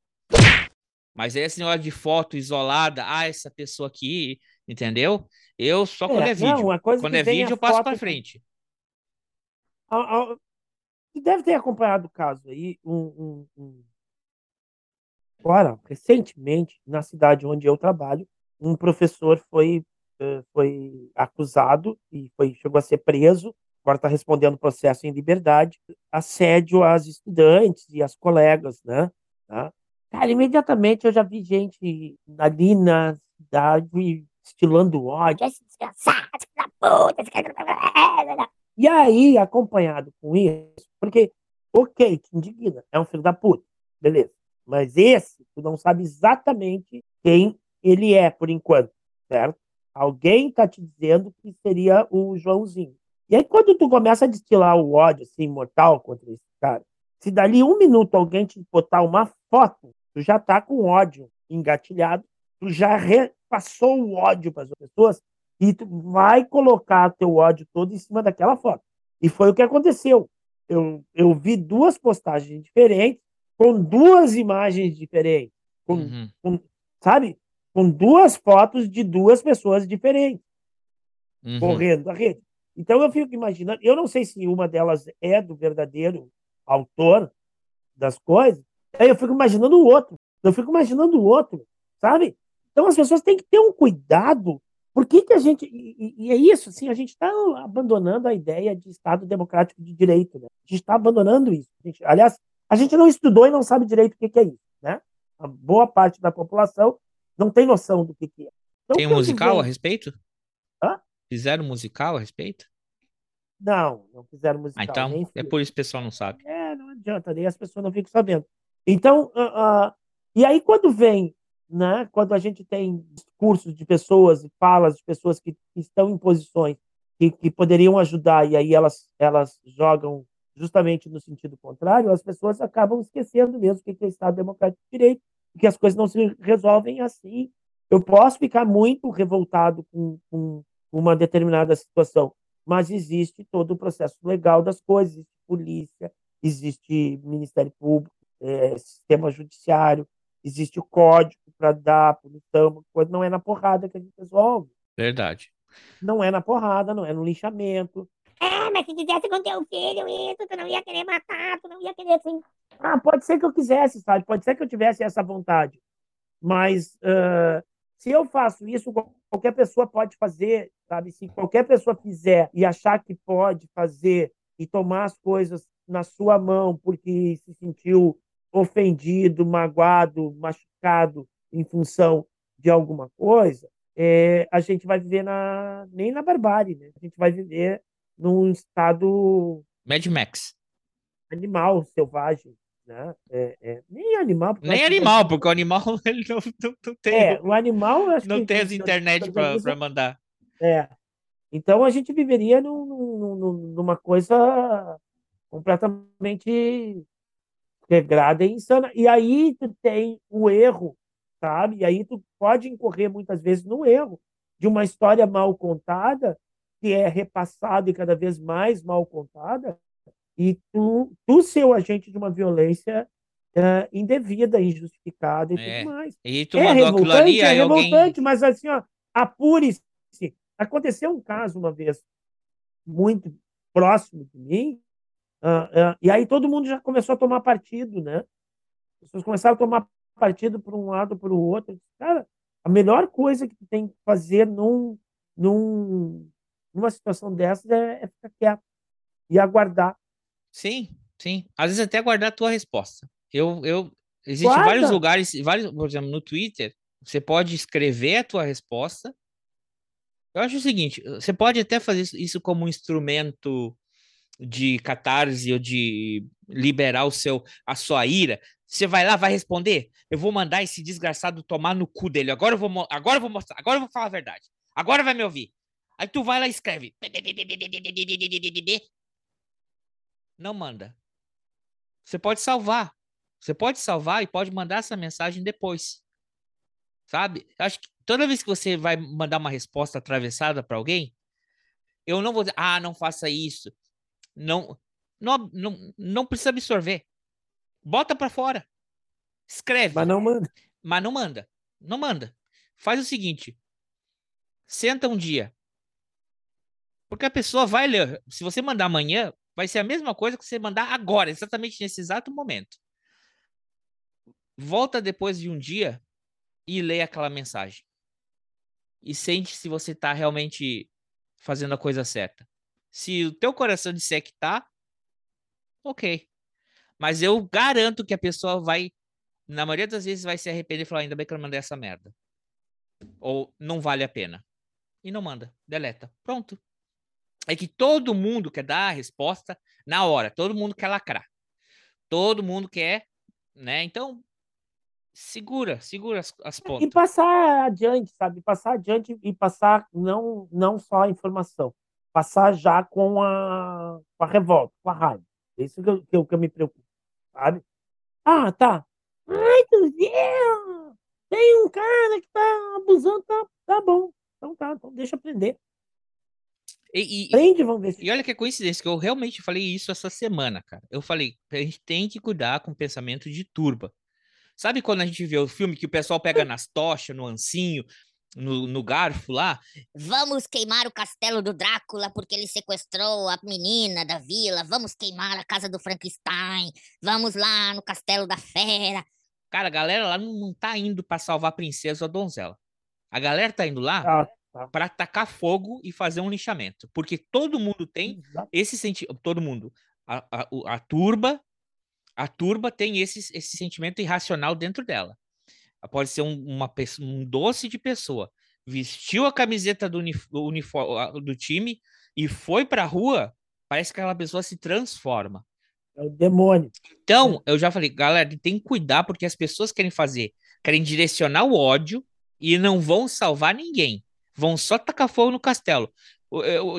Mas esse negócio de foto isolada, ah, essa pessoa aqui, entendeu? Eu só quando é, é vídeo. Não, quando é vídeo, eu passo para frente. Você deve ter acompanhado o caso aí. Um, um, um... Agora, recentemente, na cidade onde eu trabalho, um professor foi, foi acusado e foi, chegou a ser preso. Agora está respondendo processo em liberdade, assédio às estudantes e às colegas, né? Tá? Cara, imediatamente eu já vi gente ali na cidade estilando ódio, esse desgraçado, da puta, cara... E aí, acompanhado com isso, porque, ok, te indigna, é um filho da puta, beleza. Mas esse, tu não sabe exatamente quem ele é, por enquanto, certo? Alguém tá te dizendo que seria o Joãozinho. E aí, quando tu começa a destilar o ódio, assim, mortal contra esse cara, se dali um minuto alguém te botar uma foto, tu já tá com ódio engatilhado, tu já re passou o ódio para as pessoas e tu vai colocar teu ódio todo em cima daquela foto. E foi o que aconteceu. Eu, eu vi duas postagens diferentes, com duas imagens diferentes, com, uhum. com, sabe? Com duas fotos de duas pessoas diferentes uhum. correndo a rede. Então eu fico imaginando, eu não sei se uma delas é do verdadeiro autor das coisas, aí eu fico imaginando o outro. Eu fico imaginando o outro, sabe? Então as pessoas têm que ter um cuidado. Por que, que a gente. E, e é isso, assim, a gente está abandonando a ideia de Estado democrático de direito. Né? A gente está abandonando isso. A gente, aliás, a gente não estudou e não sabe direito o que, que é isso. Né? A boa parte da população não tem noção do que, que é. Então, tem um musical vem... a respeito? Hã? Fizeram musical a respeito? Não, não fizeram musical. Ah, então, é por isso que o pessoal não sabe. É, não adianta, nem as pessoas não ficam sabendo. Então, uh, uh, e aí quando vem né? quando a gente tem discursos de pessoas e falas de pessoas que, estão em posições que que, que poderiam ajudar e aí elas, elas jogam justamente no sentido contrário, as pessoas acabam esquecendo mesmo o que é Estado Democrático de Direito, que as coisas não se resolvem assim. Eu posso ficar muito revoltado com, com uma determinada situação, mas existe todo o processo legal das coisas, existe polícia, existe Ministério Público, é, sistema judiciário, existe o código para dar punição, coisa não é na porrada que a gente resolve. Verdade. Não é na porrada, não é no linchamento. Ah, mas se quisesse com teu filho isso, tu não ia querer matar, tu não ia querer assim. Ah, pode ser que eu quisesse, sabe? Pode ser que eu tivesse essa vontade. Mas uh, se eu faço isso, qualquer pessoa pode fazer, sabe? Se qualquer pessoa fizer e achar que pode fazer e tomar as coisas na sua mão porque se sentiu ofendido, magoado, machucado em função de alguma coisa, é, a gente vai viver na, nem na barbárie, né? A gente vai viver num estado Mad Max animal, selvagem, né? É, é, nem animal. Nem animal, porque o animal ele não, não, não tem. É, o animal não tem as internet para mandar. É. Então a gente viveria num, num, numa coisa completamente regrada e insana. E aí tu tem o erro, sabe? E aí tu pode incorrer muitas vezes no erro de uma história mal contada, que é repassada e cada vez mais mal contada, e tu, tu ser o agente de uma violência uh, indevida, injustificada e é. tudo mais. E tu é revoltante, ali, é revoltante, alguém... mas assim, ó, apure-se. Aconteceu um caso uma vez muito próximo de mim, uh, uh, e aí todo mundo já começou a tomar partido, né? As pessoas começaram a tomar partido por um lado para o outro. Cara, a melhor coisa que tu tem que fazer num, num, numa situação dessas é, é ficar quieto e aguardar. Sim, sim. Às vezes até aguardar a tua resposta. Eu, eu, existem vários lugares, vários, por exemplo, no Twitter, você pode escrever a tua resposta. Eu acho o seguinte, você pode até fazer isso como um instrumento de catarse ou de liberar o seu a sua ira. Você vai lá, vai responder. Eu vou mandar esse desgraçado tomar no cu dele. Agora eu vou, agora eu vou mostrar. Agora eu vou falar a verdade. Agora vai me ouvir. Aí tu vai lá e escreve. Não manda. Você pode salvar. Você pode salvar e pode mandar essa mensagem depois. Sabe? Acho que toda vez que você vai mandar uma resposta atravessada para alguém, eu não vou dizer, ah, não faça isso. Não, não, não, não precisa absorver. Bota para fora. Escreve. Mas não manda. Mas não manda. Não manda. Faz o seguinte: senta um dia. Porque a pessoa vai ler. Se você mandar amanhã, vai ser a mesma coisa que você mandar agora, exatamente nesse exato momento. Volta depois de um dia e lê aquela mensagem. E sente se você está realmente fazendo a coisa certa. Se o teu coração disser que tá, ok. Mas eu garanto que a pessoa vai, na maioria das vezes, vai se arrepender e falar: ainda bem que eu mandei essa merda. Ou não vale a pena. E não manda, deleta. Pronto. É que todo mundo quer dar a resposta na hora, todo mundo quer lacrar. Todo mundo quer, né? Então, segura, segura as, as pontas. E passar adiante, sabe? Passar adiante e passar não, não só a informação passar já com a, com a revolta, com a raiva. Isso que eu, que eu, que eu me preocupo, sabe? Ah, tá. Ai, meu Deus! Tem um cara que tá abusando, tá, tá bom. Então tá, então deixa aprender. E, e, Prende, vamos ver se... e olha que coincidência, que eu realmente falei isso essa semana, cara. Eu falei, a gente tem que cuidar com o pensamento de turba. Sabe quando a gente vê o filme que o pessoal pega nas tochas, no ancinho, no, no garfo lá. Vamos queimar o castelo do Drácula porque ele sequestrou a menina da vila. Vamos queimar a casa do Frankenstein. Vamos lá no castelo da fera. Cara, a galera lá não, não tá indo para salvar a princesa ou a donzela. A galera tá indo lá ah. Para tacar fogo e fazer um lixamento. Porque todo mundo tem Exato. esse sentimento. Todo mundo. A, a, a, turba. A turba tem esse, esse sentimento irracional dentro dela pode ser um, uma, um doce de pessoa, vestiu a camiseta do, uniforme do time e foi para a rua, parece que aquela pessoa se transforma. É o demônio. Então, eu já falei, galera, tem que cuidar porque as pessoas querem fazer, querem direcionar o ódio e não vão salvar ninguém. Vão só tacar fogo no castelo.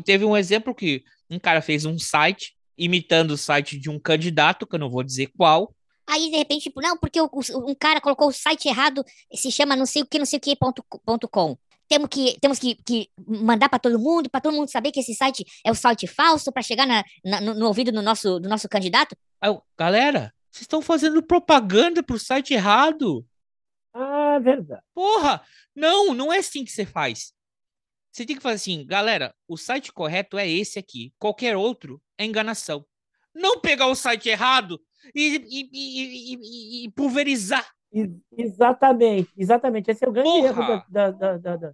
Teve um exemplo que um cara fez um site imitando o site de um candidato, que eu não vou dizer qual. Aí, de repente, tipo, não, porque um cara colocou o site errado, se chama não sei o que, não sei o que, ponto, ponto com. Temos que, temos que, que mandar para todo mundo, para todo mundo saber que esse site é o site falso, para chegar na, na, no, no, ouvido do nosso, do nosso candidato. Aí, galera, vocês estão fazendo propaganda pro site errado. Ah, verdade. Porra! Não, não é assim que você faz. Você tem que fazer assim, galera, o site correto é esse aqui. Qualquer outro é enganação. Não pegar o site errado e, e, e, e pulverizar. Exatamente, exatamente. Esse é o grande Porra. erro da, da, da,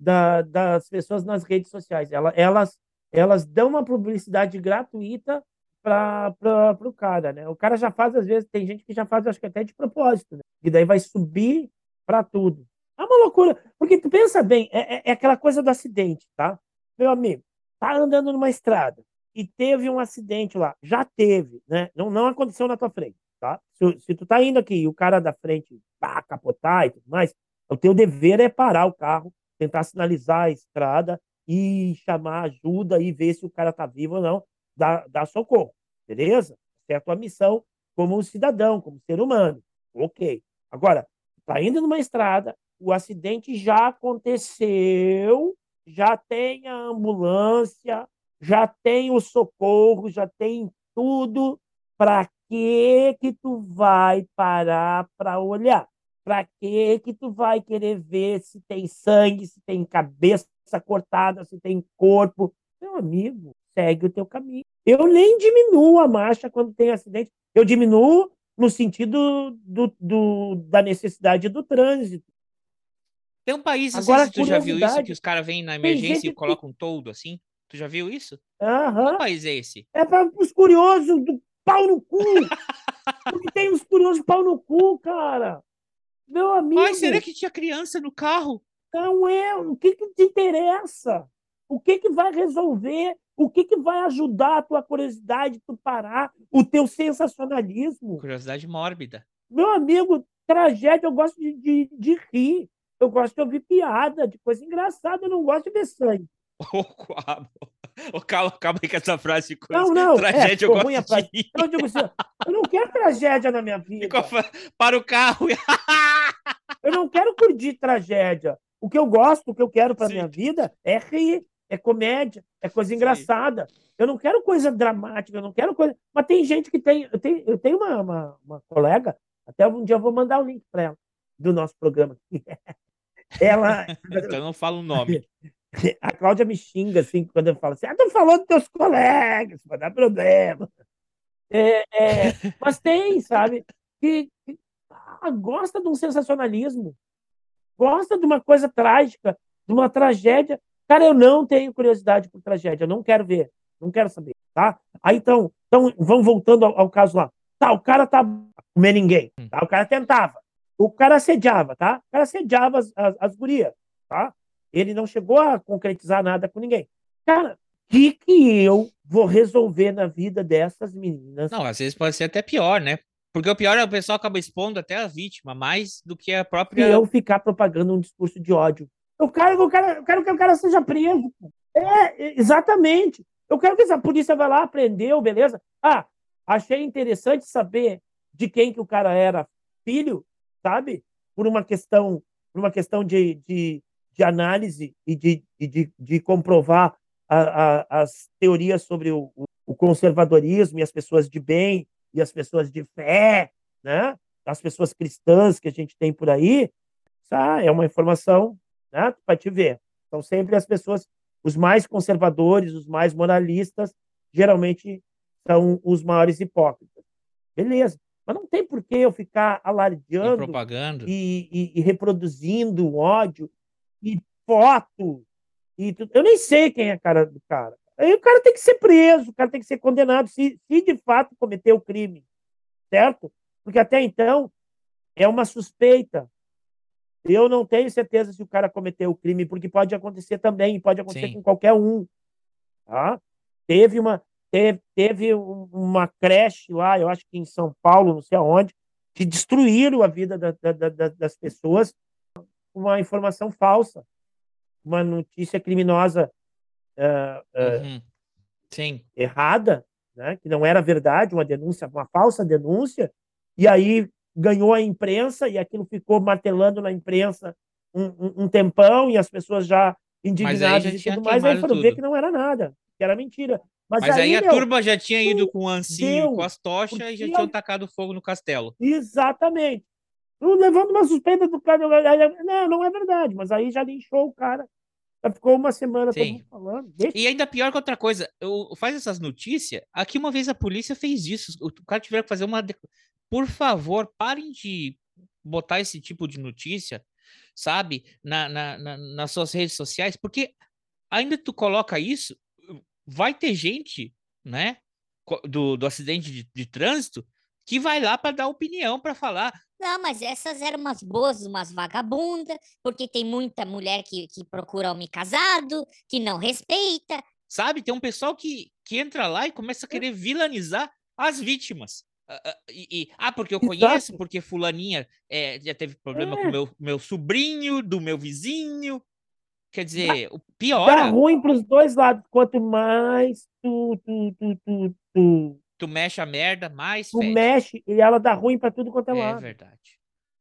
da, das pessoas nas redes sociais. Elas, elas dão uma publicidade gratuita para o cara, né? O cara já faz, às vezes, tem gente que já faz, acho que até de propósito, né? E daí vai subir para tudo. É uma loucura, porque tu pensa bem, é, é, é, aquela coisa do acidente, tá? Meu amigo, tá andando numa estrada e teve um acidente lá, já teve, né? Não, não aconteceu na tua frente, tá? Se, se tu tá indo aqui e o cara da frente pá, capotar e tudo mais, o teu dever é parar o carro, tentar sinalizar a estrada e chamar ajuda e ver se o cara tá vivo ou não, dar, dar socorro, beleza? Essa é a tua missão como cidadão, como ser humano, ok. Agora, tá indo numa estrada, o acidente já aconteceu, já tem a ambulância, já tem o socorro, já tem tudo. Para que que tu vai parar para olhar? Para que que tu vai querer ver se tem sangue, se tem cabeça cortada, se tem corpo? Meu amigo, segue o teu caminho. Eu nem diminuo a marcha quando tem acidente. Eu diminuo no sentido do, do, da necessidade do trânsito. Tem um país, Agora, se tu já viu isso, que os caras vêm na emergência e colocam um toldo assim. Tu já viu isso? Aham. Que país é esse? É para os curiosos do pau no cu. Porque tem uns curiosos pau no cu, cara. Meu amigo. Mas será que tinha criança no carro? Não é. O que, que te interessa? O que, que vai resolver? O que, que vai ajudar a tua curiosidade, tu parar, o teu sensacionalismo? Curiosidade mórbida. Meu amigo, tragédia, eu gosto de, de, de rir. Eu gosto de ouvir piada, de coisa engraçada, eu não gosto de ver sangue. Oh, calma, calma aí com essa frase de coisa. Não, não. Tragédia, é, eu gosto de... Eu digo assim, eu não quero tragédia na minha vida. Para o carro. eu não quero curtir tragédia. O que eu gosto, o que eu quero para minha vida é rir, é comédia, é coisa Sim. engraçada. Eu não quero coisa dramática, eu não quero coisa. Mas tem gente que tem. Eu tenho, eu tenho uma, uma, uma colega, até um dia eu vou mandar o link para ela, do nosso programa. ela. então não fala o nome. A Cláudia me xinga assim quando eu falo assim: ah, tu falou dos teus colegas, vai dar problema. É, é, mas tem, sabe, que, que ah, gosta de um sensacionalismo, gosta de uma coisa trágica, de uma tragédia. Cara, eu não tenho curiosidade por tragédia, eu não quero ver, não quero saber, tá? Aí então, então vamos voltando ao, ao caso lá. Tá, o cara tá comer ninguém, tá? O cara tentava, o cara assediava, tá? O cara assediava as, as, as gurias, tá? Ele não chegou a concretizar nada com ninguém. Cara, o que, que eu vou resolver na vida dessas meninas? Não, às vezes pode ser até pior, né? Porque o pior é o pessoal acaba expondo até a vítima, mais do que a própria. E eu ficar propagando um discurso de ódio. Eu quero, eu quero, eu quero que o cara seja preso. É, exatamente. Eu quero que a polícia vá lá, aprendeu, beleza? Ah, achei interessante saber de quem que o cara era filho, sabe? Por uma questão, por uma questão de, de, de análise e de, de, de comprovar a, a, as teorias sobre o, o, conservadorismo e as pessoas de bem e as pessoas de fé, né? as pessoas cristãs que a gente tem por aí, ah, é uma informação né, para te ver. São sempre as pessoas, os mais conservadores, os mais moralistas, geralmente são os maiores hipócritas. Beleza. Mas não tem por que eu ficar alardeando e, e, e, reproduzindo o ódio e foto. E tudo. Eu nem sei quem é a cara do cara. Aí o cara tem que ser preso, o cara tem que ser condenado se, se de fato cometeu o crime. Certo? Porque até então é uma suspeita. Eu não tenho certeza se o cara cometeu o crime, porque pode acontecer também, pode acontecer Sim. com qualquer um. Tá? Teve uma teve, teve uma creche lá, eu acho que em São Paulo, não sei aonde, que destruíram a vida da, da, da, das pessoas uma informação falsa, uma notícia criminosa uh, uh, uhum. Sim. errada, né? que não era verdade, uma denúncia, uma falsa denúncia, e aí ganhou a imprensa e aquilo ficou martelando na imprensa um, um, um tempão e as pessoas já indignadas e tudo mais, aí foram tudo. ver que não era nada, que era mentira. Mas, Mas aí, aí, a meu, turma já tinha ido com o ancinho, com as tochas e já tinham tacado fogo no castelo. Exatamente. Levando uma suspeita do cara. Não, não é verdade, mas aí já linchou o cara. Já ficou uma semana Sim. falando. Deixa. E ainda pior que outra coisa, eu, faz essas notícias. Aqui uma vez a polícia fez isso. O cara tiver que fazer uma. Por favor, parem de botar esse tipo de notícia, sabe, na, na, na, nas suas redes sociais, porque ainda tu coloca isso, vai ter gente, né, do, do acidente de, de trânsito que vai lá para dar opinião, para falar. Não, mas essas eram umas boas, umas vagabundas, porque tem muita mulher que, que procura homem casado, que não respeita. Sabe, tem um pessoal que, que entra lá e começa a querer vilanizar as vítimas. Uh, uh, e, e, ah, porque eu conheço, porque fulaninha é, já teve problema é. com meu, meu sobrinho, do meu vizinho. Quer dizer, o pior. Dá ruim para os dois lados. Quanto mais tu, tu, tu, tu, tu, tu mexe a merda, mais. Tu fede. mexe e ela dá ruim para tudo quanto é, é lado. É verdade.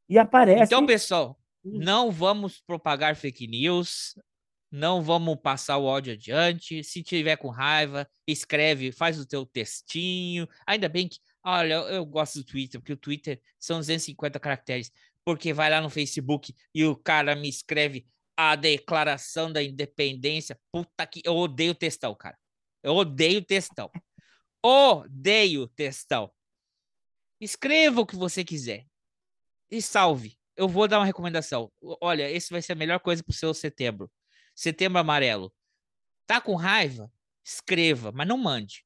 E aparece. Então, pessoal, não vamos propagar fake news. Não vamos passar o ódio adiante. Se tiver com raiva, escreve, faz o teu textinho. Ainda bem que, olha, eu, eu gosto do Twitter, porque o Twitter são 250 caracteres. Porque vai lá no Facebook e o cara me escreve a declaração da independência. Puta que. Eu odeio textão, cara. Eu odeio textão. Odeio textão. Escreva o que você quiser. E salve. Eu vou dar uma recomendação. Olha, esse vai ser a melhor coisa pro seu setembro. Setembro amarelo. Tá com raiva? Escreva, mas não mande.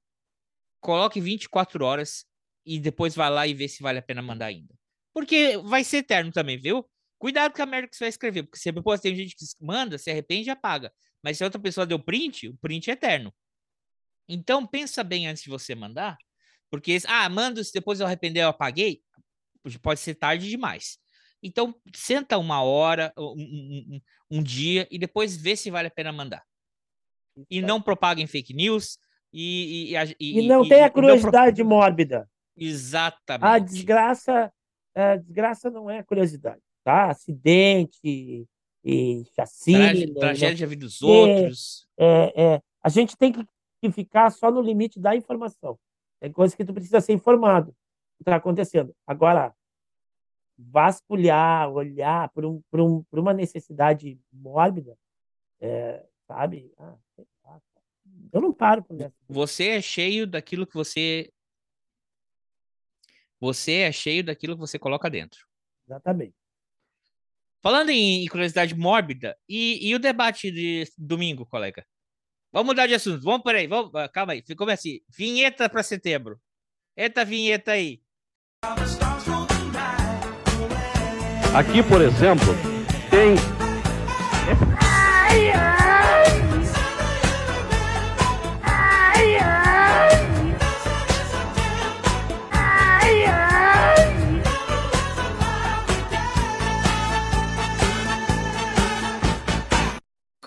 Coloque 24 horas e depois vá lá e vê se vale a pena mandar ainda. Porque vai ser eterno também, viu? Cuidado com a merda que você vai escrever, porque sempre pode ter gente que manda, se arrepende e apaga. Mas se outra pessoa deu print, o print é eterno. Então, pensa bem antes de você mandar, porque, ah, mando, se depois eu arrepender, eu apaguei, pode ser tarde demais. Então, senta uma hora, um, um, um dia, e depois vê se vale a pena mandar. E não propaguem fake news. E, e, e, e não tenha curiosidade mórbida. Exatamente. A desgraça, a desgraça não é curiosidade, tá? Acidente e chacina. Tragédia da vida dos outros. É, é, a gente tem que que ficar só no limite da informação. É coisa que tu precisa ser informado o que está acontecendo. Agora, vasculhar, olhar por, um, por, um, por uma necessidade mórbida, é, sabe? Ah, eu não paro com isso. Você é cheio daquilo que você. Você é cheio daquilo que você coloca dentro. Exatamente. Falando em curiosidade mórbida, e, e o debate de domingo, colega? Vamos mudar de assunto. Vamos por aí. Vamos, ah, calma aí. Ficou assim. Vinheta para setembro. Eita vinheta aí. Aqui, por exemplo, tem.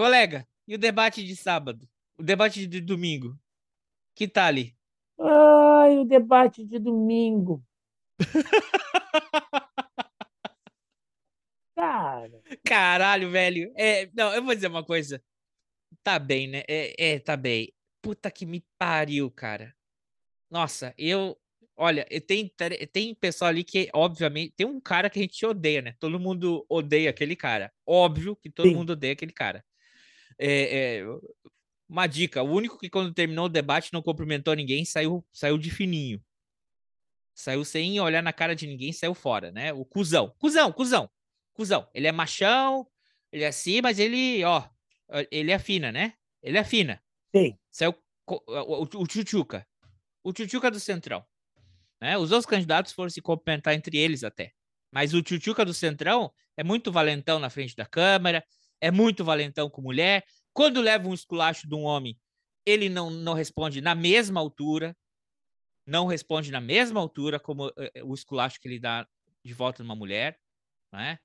Colega, e o debate de sábado? O debate de domingo. Que tá ali? Ai, o debate de domingo. Cara. Caralho, velho. É, não, eu vou dizer uma coisa. Tá bem, né? É, é, tá bem. Puta que me pariu, cara. Nossa, eu. Olha, tem, tem pessoal ali que, obviamente, tem um cara que a gente odeia, né? Todo mundo odeia aquele cara. Óbvio que todo Sim. mundo odeia aquele cara. É, é, uma dica: o único que, quando terminou o debate, não cumprimentou ninguém, saiu, saiu de fininho. Saiu sem olhar na cara de ninguém, saiu fora, né? O cuzão. Cuzão, cuzão. Cuzão. Ele é machão, ele é assim, mas ele, ó, ele é fina, né? Ele é fina. Sim. Saiu o, o, o Tchutchuca. O Tchutchuca do Centrão. Né? Os outros candidatos foram se cumprimentar entre eles até. Mas o Tchutchuca do Centrão é muito valentão na frente da câmera, é muito valentão com mulher. Quando leva um esculacho de um homem, ele não, não responde na mesma altura, não responde na mesma altura como eh, o esculacho que ele dá de volta numa mulher, né?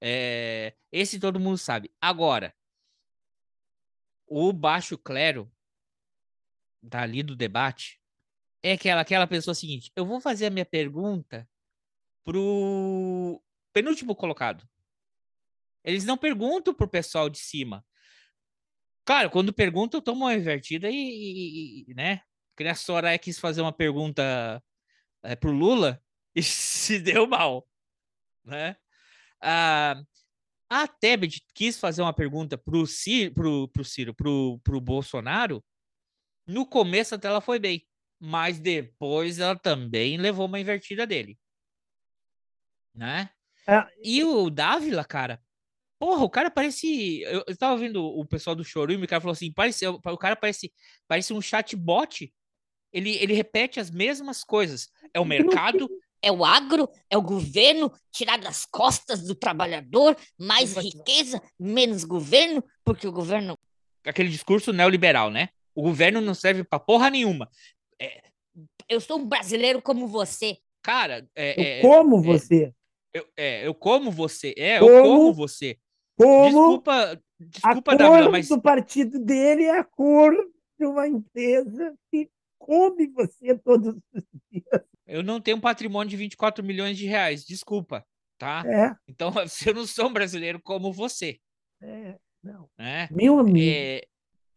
É, esse todo mundo sabe. Agora, o baixo clero dali do debate é aquela, aquela pessoa seguinte: eu vou fazer a minha pergunta pro penúltimo colocado. Eles não perguntam pro pessoal de cima. Claro, quando perguntam, eu tomo uma invertida e, e, e né? Que a Soraya quis fazer uma pergunta é, pro Lula e se deu mal, né? Ah, a Tebet quis fazer uma pergunta pro Ciro, pro, pro Ciro, pro, pro Bolsonaro. No começo até ela foi bem, mas depois ela também levou uma invertida dele, né? É. E o Dávila, cara, porra, o cara parece. Eu, eu tava ouvindo o pessoal do Chorume, o cara falou assim: parece, o cara parece, parece um chatbot. Ele, ele repete as mesmas coisas. É o mercado, é o agro, é o governo tirar das costas do trabalhador mais riqueza, menos governo, porque o governo. Aquele discurso neoliberal, né? O governo não serve pra porra nenhuma. É... Eu sou um brasileiro como você. Cara, é, eu é, como é, você. Eu, é, eu como você. É, como, eu como você. Como desculpa, desculpa, a cor mas. do partido dele é a cor de uma empresa que come você todos os dias. Eu não tenho um patrimônio de 24 milhões de reais, desculpa, tá? É. Então, eu não sou um brasileiro como você. É, não. É, Meu amigo, é...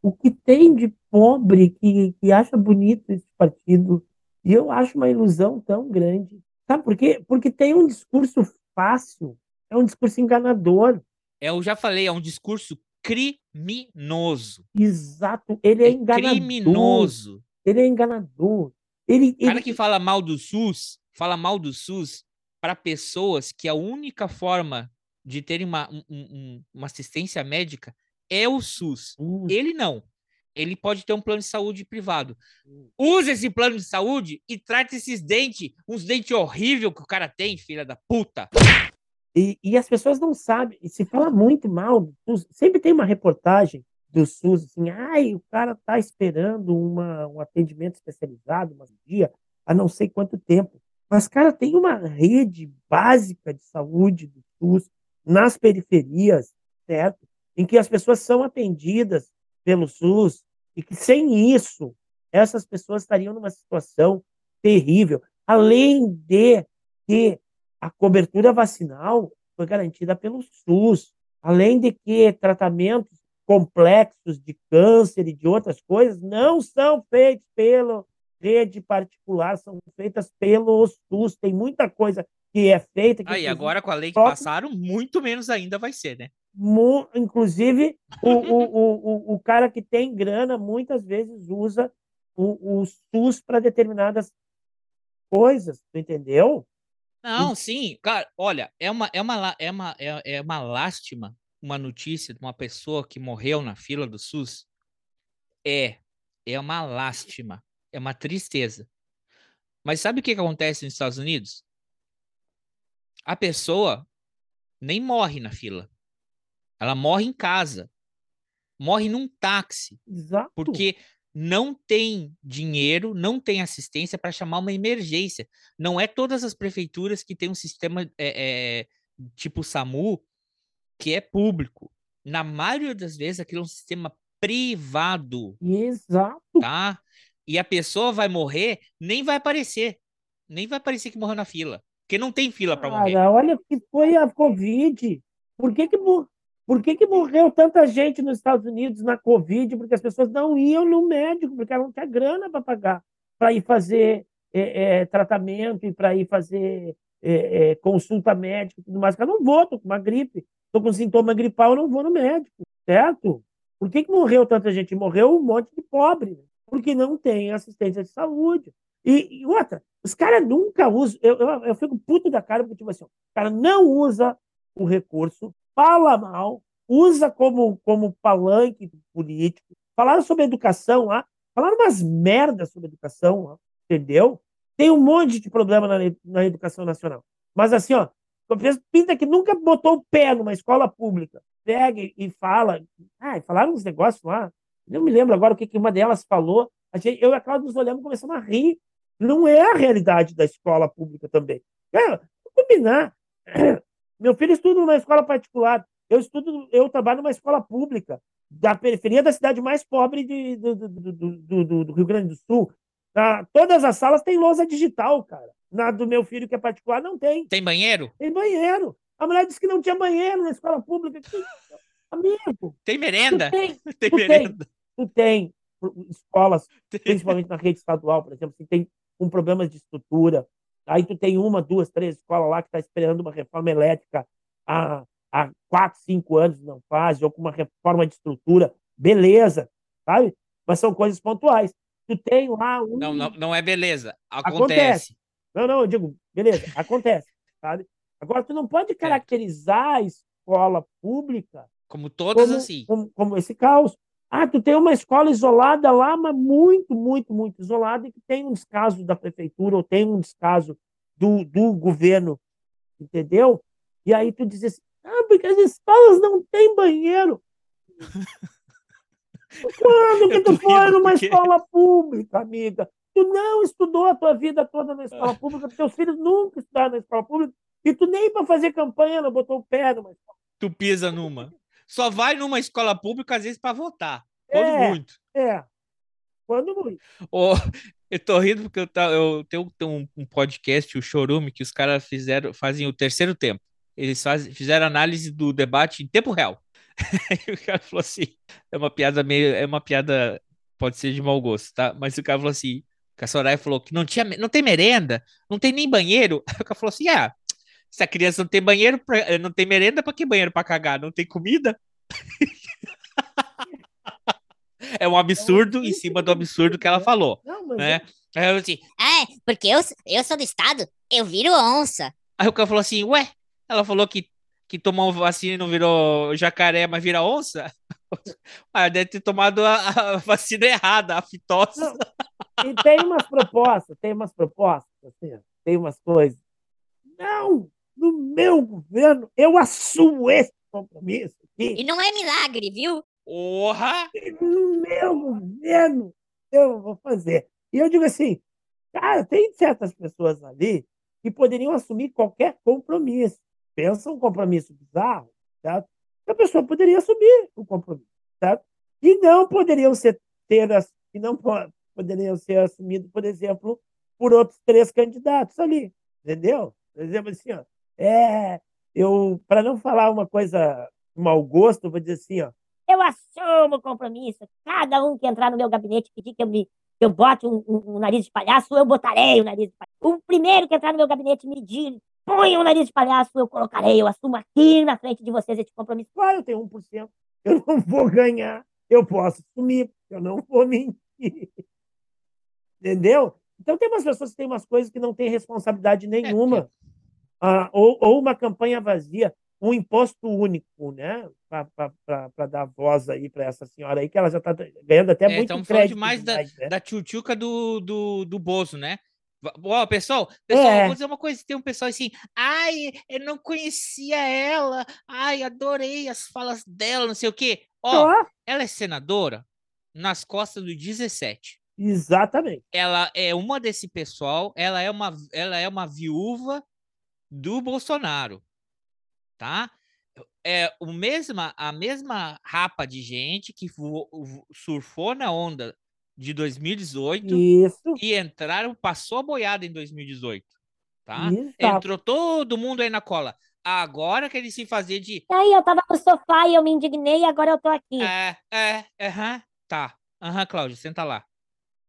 o que tem de pobre que, que acha bonito esse partido, e eu acho uma ilusão tão grande. Sabe por quê? Porque tem um discurso fácil, é um discurso enganador. Eu já falei, é um discurso criminoso. Exato, ele é, é enganador. Criminoso. Ele é enganador. Ele, o cara ele... que fala mal do SUS, fala mal do SUS para pessoas que a única forma de terem uma, um, uma assistência médica é o SUS. Hum. Ele não. Ele pode ter um plano de saúde privado. Use esse plano de saúde e trate esses dentes, uns dentes horríveis que o cara tem, filha da puta. E, e as pessoas não sabem, e se fala muito mal do SUS. Sempre tem uma reportagem do SUS, assim, ai, o cara está esperando uma, um atendimento especializado, um dia, há não sei quanto tempo. Mas, cara, tem uma rede básica de saúde do SUS nas periferias, certo? Em que as pessoas são atendidas pelo SUS e que sem isso, essas pessoas estariam numa situação terrível. Além de que a cobertura vacinal foi garantida pelo SUS, além de que tratamentos complexos de câncer e de outras coisas não são feitos pela rede particular, são feitas pelo SUS. Tem muita coisa que é feita. Que ah, agora com a lei que próprio... passaram, muito menos ainda vai ser, né? Inclusive, o, o, o, o, cara que tem grana muitas vezes usa o, o SUS para determinadas coisas, tu entendeu? Não, sim, cara, olha, é uma, é uma, é uma, é, é uma lástima uma notícia de uma pessoa que morreu na fila do SUS é é uma lástima, é uma tristeza. Mas sabe o que, que acontece nos Estados Unidos? A pessoa nem morre na fila. Ela morre em casa. Morre num táxi. Exato. Porque não tem dinheiro, não tem assistência para chamar uma emergência. Não é todas as prefeituras que têm um sistema é, é, tipo SAMU que é público. Na maioria das vezes, aquilo é um sistema privado. Exato. Tá? E a pessoa vai morrer, nem vai aparecer. Nem vai aparecer que morreu na fila. Porque não tem fila para morrer. Olha que foi a Covid. Por que que, por que que morreu tanta gente nos Estados Unidos na Covid? Porque as pessoas não iam no médico, porque elas não tinham grana para pagar para ir fazer é, é, tratamento e para ir fazer é, consulta médica e tudo mais. Eu não vou, tô com uma gripe estou com sintoma gripal, eu não vou no médico, certo? Por que, que morreu tanta gente? Morreu um monte de pobre, né? porque não tem assistência de saúde. E, e outra, os caras nunca usam. Eu, eu, eu, fico puto da cara, porque, tipo assim, o cara não usa o recurso, fala mal, usa como, como palanque político. Falaram sobre educação lá, falaram umas merdas sobre educação lá, entendeu? Tem um monte de problema na, na educação nacional. Mas assim, ó, pinta que nunca botou o pé numa escola pública, pega e fala. Ah, falaram uns negócios lá. Não me lembro agora o que, que uma delas falou. A gente, eu e a Cláudia nos olhamos e começamos a rir. Não é a realidade da escola pública também. É, combinar. Meu filho estuda numa escola particular. Eu estudo, eu trabalho numa escola pública. da periferia da cidade mais pobre de, do, do, do, do, Rio Grande do Sul. Na, todas as salas têm lousa digital, cara. Na do meu filho, que é particular, não tem. Tem banheiro? Tem banheiro. A mulher disse que não tinha banheiro na escola pública. Amigo. Tem merenda? Tem, tem tu merenda. Tem, tu tem escolas, principalmente na rede estadual, por exemplo, que tem com problemas de estrutura. Aí tu tem uma, duas, três escolas lá que está esperando uma reforma elétrica há, há quatro, cinco anos não faz, ou com uma reforma de estrutura. Beleza, sabe? Mas são coisas pontuais. Tu tem lá um... Não, não, não é beleza. Acontece. acontece. Não, não, eu digo, beleza, acontece, sabe? Agora, tu não pode caracterizar a escola pública como todas como, assim. Como, como, esse caos. Ah, tu tem uma escola isolada lá, mas muito, muito, muito isolada, e que tem um descaso da prefeitura ou tem um descaso do, do governo, entendeu? E aí tu diz assim, ah, porque as escolas não têm banheiro. Quando que tu foi numa porque... escola pública, amiga? Tu não estudou a tua vida toda na escola pública, teus filhos nunca estudaram na escola pública, e tu nem para fazer campanha não botou o pé numa escola. Tu pisa numa. Só vai numa escola pública, às vezes, para votar. Quando é, muito. É. Quando muito. Oh, eu tô rindo porque eu, tá, eu tenho, tenho um, podcast, o Chorume, que os caras fizeram, fazem o terceiro tempo. Eles faz, fizeram análise do debate em tempo real. Aí o cara falou assim: é uma piada meio. É uma piada, pode ser de mau gosto, tá? Mas o cara falou assim: que a Soraya falou que não, tinha, não tem merenda, não tem nem banheiro. Aí o cara falou assim: ah, se a criança não tem banheiro, pra, não tem merenda, para que banheiro para cagar? Não tem comida? é um absurdo em cima do absurdo que ela falou. Não, né? Aí eu assim, é, porque eu, eu sou do estado, eu viro onça. Aí o cara falou assim, ué, ela falou que, que tomou vacina e não virou jacaré, mas vira onça? Ah, deve ter tomado a, a vacina errada, a fitose. E tem umas propostas, tem umas propostas, assim, tem umas coisas. Não, no meu governo, eu assumo esse compromisso. Aqui. E não é milagre, viu? Porra! No meu governo, eu vou fazer. E eu digo assim, cara, tem certas pessoas ali que poderiam assumir qualquer compromisso. Pensa um compromisso bizarro, certo? A pessoa poderia assumir o compromisso, certo? E não poderiam ser ter as, e não poderiam ser assumidos, por exemplo, por outros três candidatos ali, entendeu? Por exemplo, assim, ó, é, eu, para não falar uma coisa mau gosto, vou dizer assim, ó, eu assumo o compromisso. Cada um que entrar no meu gabinete pedir que eu me eu bote um, um, um, nariz de palhaço, eu botarei o nariz de palhaço. O primeiro que entrar no meu gabinete medir, põe um nariz de palhaço, eu colocarei, eu assumo aqui na frente de vocês esse compromisso. Claro, eu tenho 1%, eu não vou ganhar, eu posso assumir, eu não vou mentir. Entendeu? Então tem umas pessoas que têm umas coisas que não têm responsabilidade nenhuma. É, ah, ou, ou uma campanha vazia, um imposto único, né? Para dar voz aí para essa senhora aí, que ela já está ganhando até é, muito estamos crédito. Estamos falando demais da, né? da tchutchuca do, do, do Bozo, né? Ó, pessoal, pessoal, é. vou dizer uma coisa, tem um pessoal assim, ai, eu não conhecia ela, ai, adorei as falas dela, não sei o quê. Ó, oh. ela é senadora nas costas do 17. Exatamente. Ela é uma desse pessoal, ela é uma, ela é uma viúva do Bolsonaro, tá? É o mesma, a mesma rapa de gente que surfou na onda de 2018 Isso. e entraram, passou a boiada em 2018, tá? Entrou todo mundo aí na cola. Agora querem se fazer de. Aí eu tava no sofá e eu me indignei e agora eu tô aqui. É, é, aham, uh tá. Aham, Cláudio, senta lá.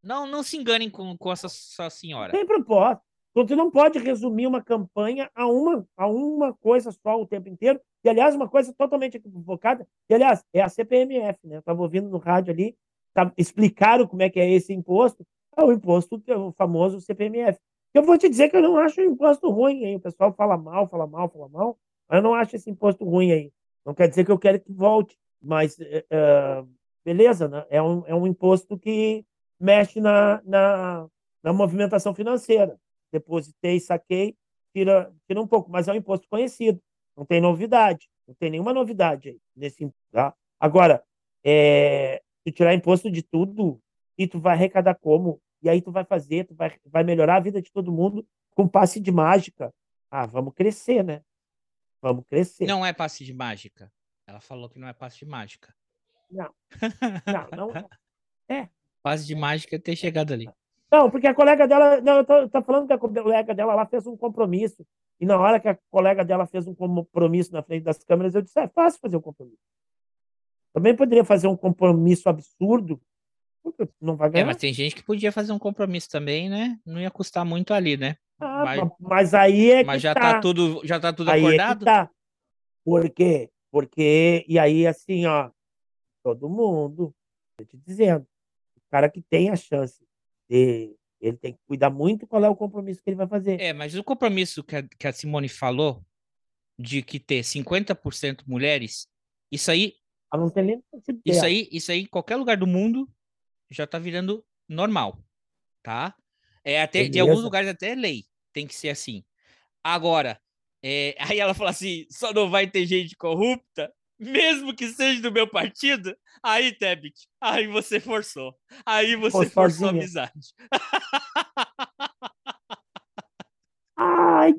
Não, não se enganem com, com essa, essa senhora. Tem propósito. Você não pode resumir uma campanha a uma, a uma coisa só o tempo inteiro. E, aliás, uma coisa totalmente equivocada. E, aliás, é a CPMF, né? Eu estava ouvindo no rádio ali, tá, explicaram como é que é esse imposto. É o imposto, é o famoso CPMF. Eu vou te dizer que eu não acho o imposto ruim, hein? O pessoal fala mal, fala mal, fala mal. Mas eu não acho esse imposto ruim aí. Não quer dizer que eu quero que volte. Mas, uh, beleza, né? É um, é um imposto que mexe na, na, na movimentação financeira. Depositei, saquei, tira, tira um pouco, mas é um imposto conhecido. Não tem novidade. Não tem nenhuma novidade aí nesse tá? Agora, é, tu tirar imposto de tudo e tu vai arrecadar como? E aí tu vai fazer, tu vai, vai melhorar a vida de todo mundo com passe de mágica. Ah, vamos crescer, né? Vamos crescer. Não é passe de mágica. Ela falou que não é passe de mágica. Não. Não, não é. Fase de mágica ter chegado ali. Não, porque a colega dela. Não, eu tô, tô falando que a colega dela lá fez um compromisso. E na hora que a colega dela fez um compromisso na frente das câmeras, eu disse: é fácil fazer um compromisso. Também poderia fazer um compromisso absurdo, porque não vai É, ganhar. mas tem gente que podia fazer um compromisso também, né? Não ia custar muito ali, né? Ah, mas, ma- mas aí é que mas já tá. tá tudo, já tá tudo Aí é acordado? tá. Por quê? Porque, e aí, assim, ó, todo mundo, tô te dizendo, o cara que tem a chance de. Ele tem que cuidar muito qual é o compromisso que ele vai fazer. É, mas o compromisso que a, que a Simone falou de que ter 50% mulheres, isso aí, Ela não tem nem isso aí, isso aí, em qualquer lugar do mundo já tá virando normal, tá? É até, em alguns lugares até é lei, tem que ser assim. Agora, é, aí ela fala assim, só não vai ter gente corrupta, mesmo que seja do meu partido. Aí, Tebit, aí você forçou. Aí você Pô, forçou a amizade. Ai,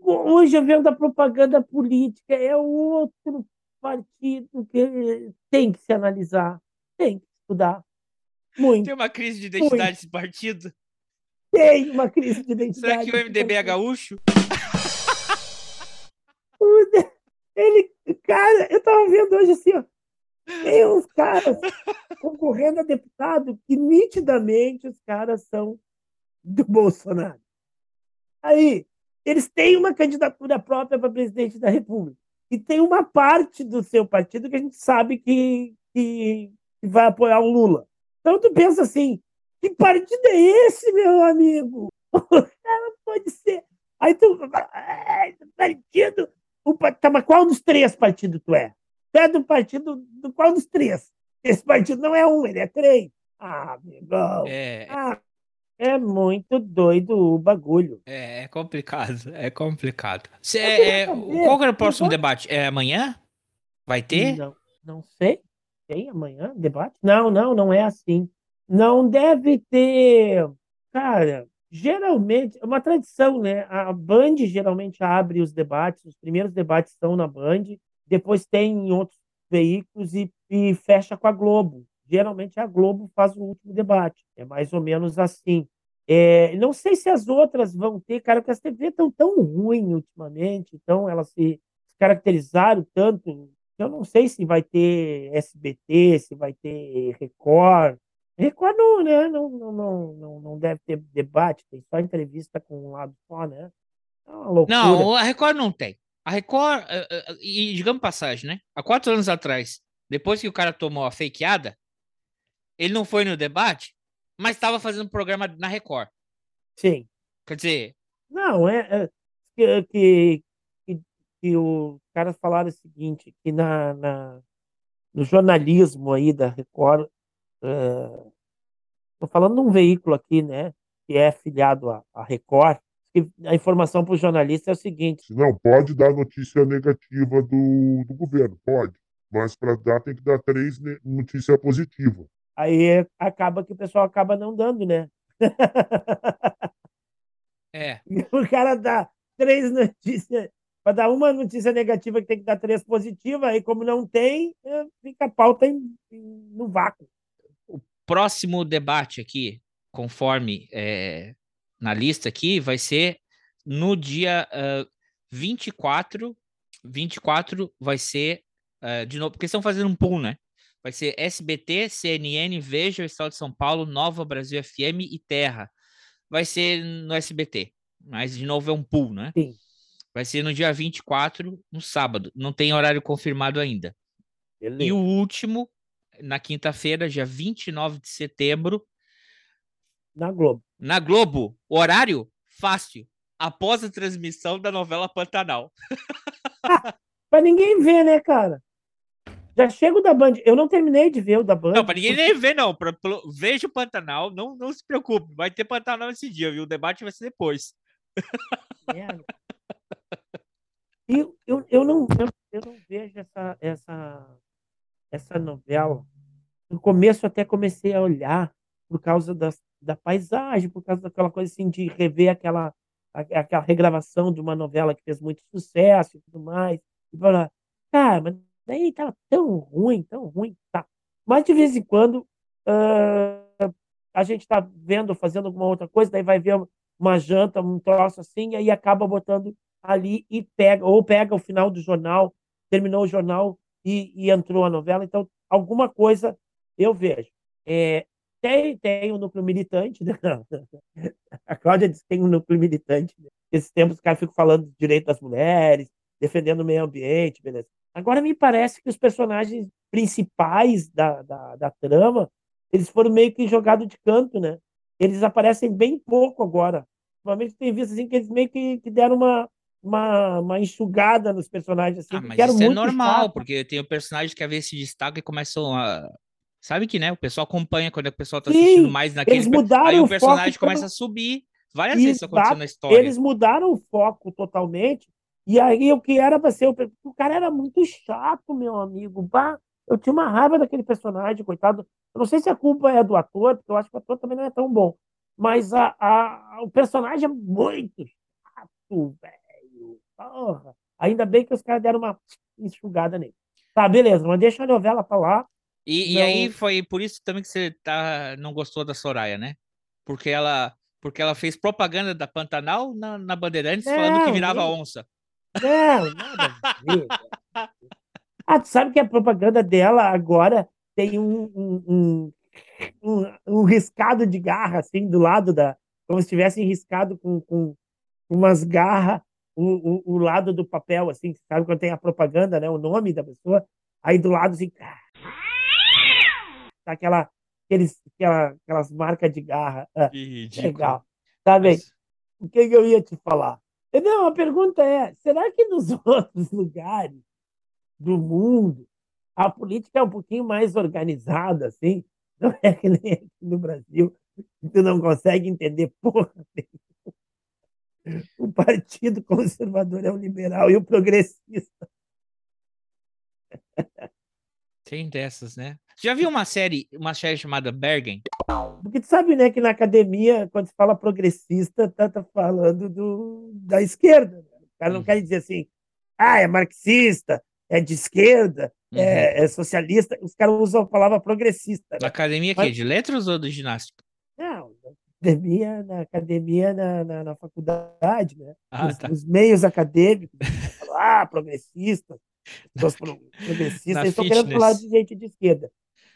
hoje eu vendo a propaganda política, é outro partido que tem que se analisar, tem que estudar. Muito. Tem uma crise de identidade esse partido? Tem uma crise de identidade. Será que o MDB é gaúcho? Ele, cara, eu tava vendo hoje assim, ó, tem uns caras concorrendo a deputado que nitidamente os caras são do Bolsonaro. Aí, eles têm uma candidatura própria para presidente da República. E tem uma parte do seu partido que a gente sabe que, que, que vai apoiar o Lula. Então tu pensa assim, que partido é esse, meu amigo? O pode ser. Aí tu. ah, Partido. O, tá, mas qual dos três partidos tu é? Tu é do partido do qual dos três? Esse partido não é um, ele é três. Ah, amigão. É, Ah, é muito doido o bagulho. é, é complicado, é complicado. Cê- é, saber, qual que era o próximo debate? É amanhã? Vai ter? Não, não sei. Tem amanhã debate? Não, não, não é assim. Não deve ter. Cara, geralmente, é uma tradição, né? A Band geralmente abre os debates, os primeiros debates estão na Band, depois tem em outros veículos e, e fecha com a Globo. Geralmente a Globo faz o último debate. É mais ou menos assim. É, não sei se as outras vão ter, cara, porque as TV estão tão ruins ultimamente, então elas se caracterizaram tanto eu não sei se vai ter SBT, se vai ter Record. Record não, né? Não, não, não, não, deve ter debate, tem só entrevista com um lado só, né? É uma loucura. Não, a Record não tem. A Record, eh, eh, e digamos passagem, né? Há quatro anos atrás, depois que o cara tomou a fakeada, ele não foi no debate, mas estava fazendo programa na Record. Sim. Quer dizer, Não, é, é que, que, que, que os caras falaram o seguinte, que na, na, no jornalismo aí da Record, estou falando de um veículo aqui, né, que é filiado à, à Record, que a informação para o jornalista é o seguinte, Não, pode dar notícia negativa do, do governo, pode. Mas para dar, tem que dar três notícias positivas. aí acaba que o pessoal acaba não dando, né? é. E o cara dá três notícias, para dar uma notícia negativa que tem que dar três positivas, aí como não tem, eh, fica a pauta em- em- no vácuo. Próximo debate aqui, conforme eh, na lista aqui, vai ser no dia ah, 24. 24 vai ser, ah, de novo, porque estão fazendo um pool, né? Vai ser SBT, CNN, Veja, Estado de São Paulo, Nova Brasil FM e Terra. Vai ser no SBT, mas de novo é um pool, né? Sim. Vai ser no dia 24, no sábado. Não tem horário confirmado ainda. E Beleza. o último, na quinta-feira, dia 29 de setembro, Na Globo. na Globo, horário fácil, após a transmissão da novela Pantanal. Pra ninguém ver, né, cara? Já chego da Band. Eu não terminei de ver o da Band. Não, para ninguém nem ver, não. Pra, pelo- veja o Pantanal, não, não se preocupe. Vai ter Pantanal esse dia, viu? O debate vai ser depois. Merda. E eu, eu, não, eu, eu não vejo essa, essa, essa novela. No começo até comecei a olhar por causa das, da paisagem, por causa daquela coisa assim de rever aquela, aquela regravação de uma novela que fez muito sucesso e tudo mais. E falar, cara, mas daí tava tão ruim, tão ruim, tá. Mas de vez em quando uh, a gente está vendo, fazendo alguma outra coisa, daí vai ver uma janta, um troço assim, e aí acaba botando ali e pega, ou pega o final do jornal, terminou o jornal e, e entrou a novela. Então, alguma coisa eu vejo. É, tem, tem um núcleo militante, né? a Cláudia disse que tem um núcleo militante. Né? Esses tempos os caras ficam falando do direito das mulheres, defendendo o meio ambiente, beleza. Agora me parece que os personagens principais da, da, da trama, eles foram meio que jogados de canto, né? Eles aparecem bem pouco agora. Ultimamente tem visto assim que eles meio que, que deram uma, uma, uma enxugada nos personagens. Assim, ah, mas isso é normal, chato. porque tem o personagem que às vezes se destaca e começam a. Sabe que, né? O pessoal acompanha quando o pessoal tá assistindo Sim, mais naquele. Eles mudaram Aí o personagem foco começa pra... a subir. Várias vezes isso aconteceu na história. Eles mudaram o foco totalmente. E aí o que era para ser. O... o cara era muito chato, meu amigo. Bah, eu tinha uma raiva daquele personagem, coitado. Eu não sei se a culpa é do ator, porque eu acho que o ator também não é tão bom. Mas a, a, o personagem é muito chato, velho. Porra. Ainda bem que os caras deram uma enxugada nele. Tá, beleza, mas deixa a novela pra lá. E, não... e aí foi por isso também que você tá, não gostou da Soraya, né? Porque ela, porque ela fez propaganda da Pantanal na, na Bandeirantes não, falando que virava não, onça. Não, nada a ver. ah, tu sabe que a propaganda dela agora tem um, um, um, um, um riscado de garra, assim, do lado da. Como se tivessem riscado com, com umas garras o, o, lado do papel, assim, sabe quando tem a propaganda, né? O nome da pessoa, aí do lado, assim, tá aquela, aqueles, aquela, aquelas marcas de garra. Ah, legal. Tá bem. Mas... O que, que eu ia te falar? Não, a pergunta é: será que nos outros lugares do mundo a política é um pouquinho mais organizada, assim? Não é que nem aqui no Brasil, que tu não consegue entender porra o Partido Conservador é o liberal e o progressista. Tem dessas, né? Já viu uma série, uma série chamada Bergen? Porque tu sabe, né, que na academia, quando se fala progressista, tá, tá falando do, da esquerda. Né? O cara não uhum. quer dizer assim, ah, é marxista, é de esquerda, é, uhum. é, é, socialista. Os caras usam a palavra progressista. Né? Na academia Mas... De letras ou de ginástica? Academia, na academia, na, na, na faculdade, né? Ah, os, tá. os, meios acadêmicos, ah, progressistas, os progressistas, estão querendo falar de gente de esquerda.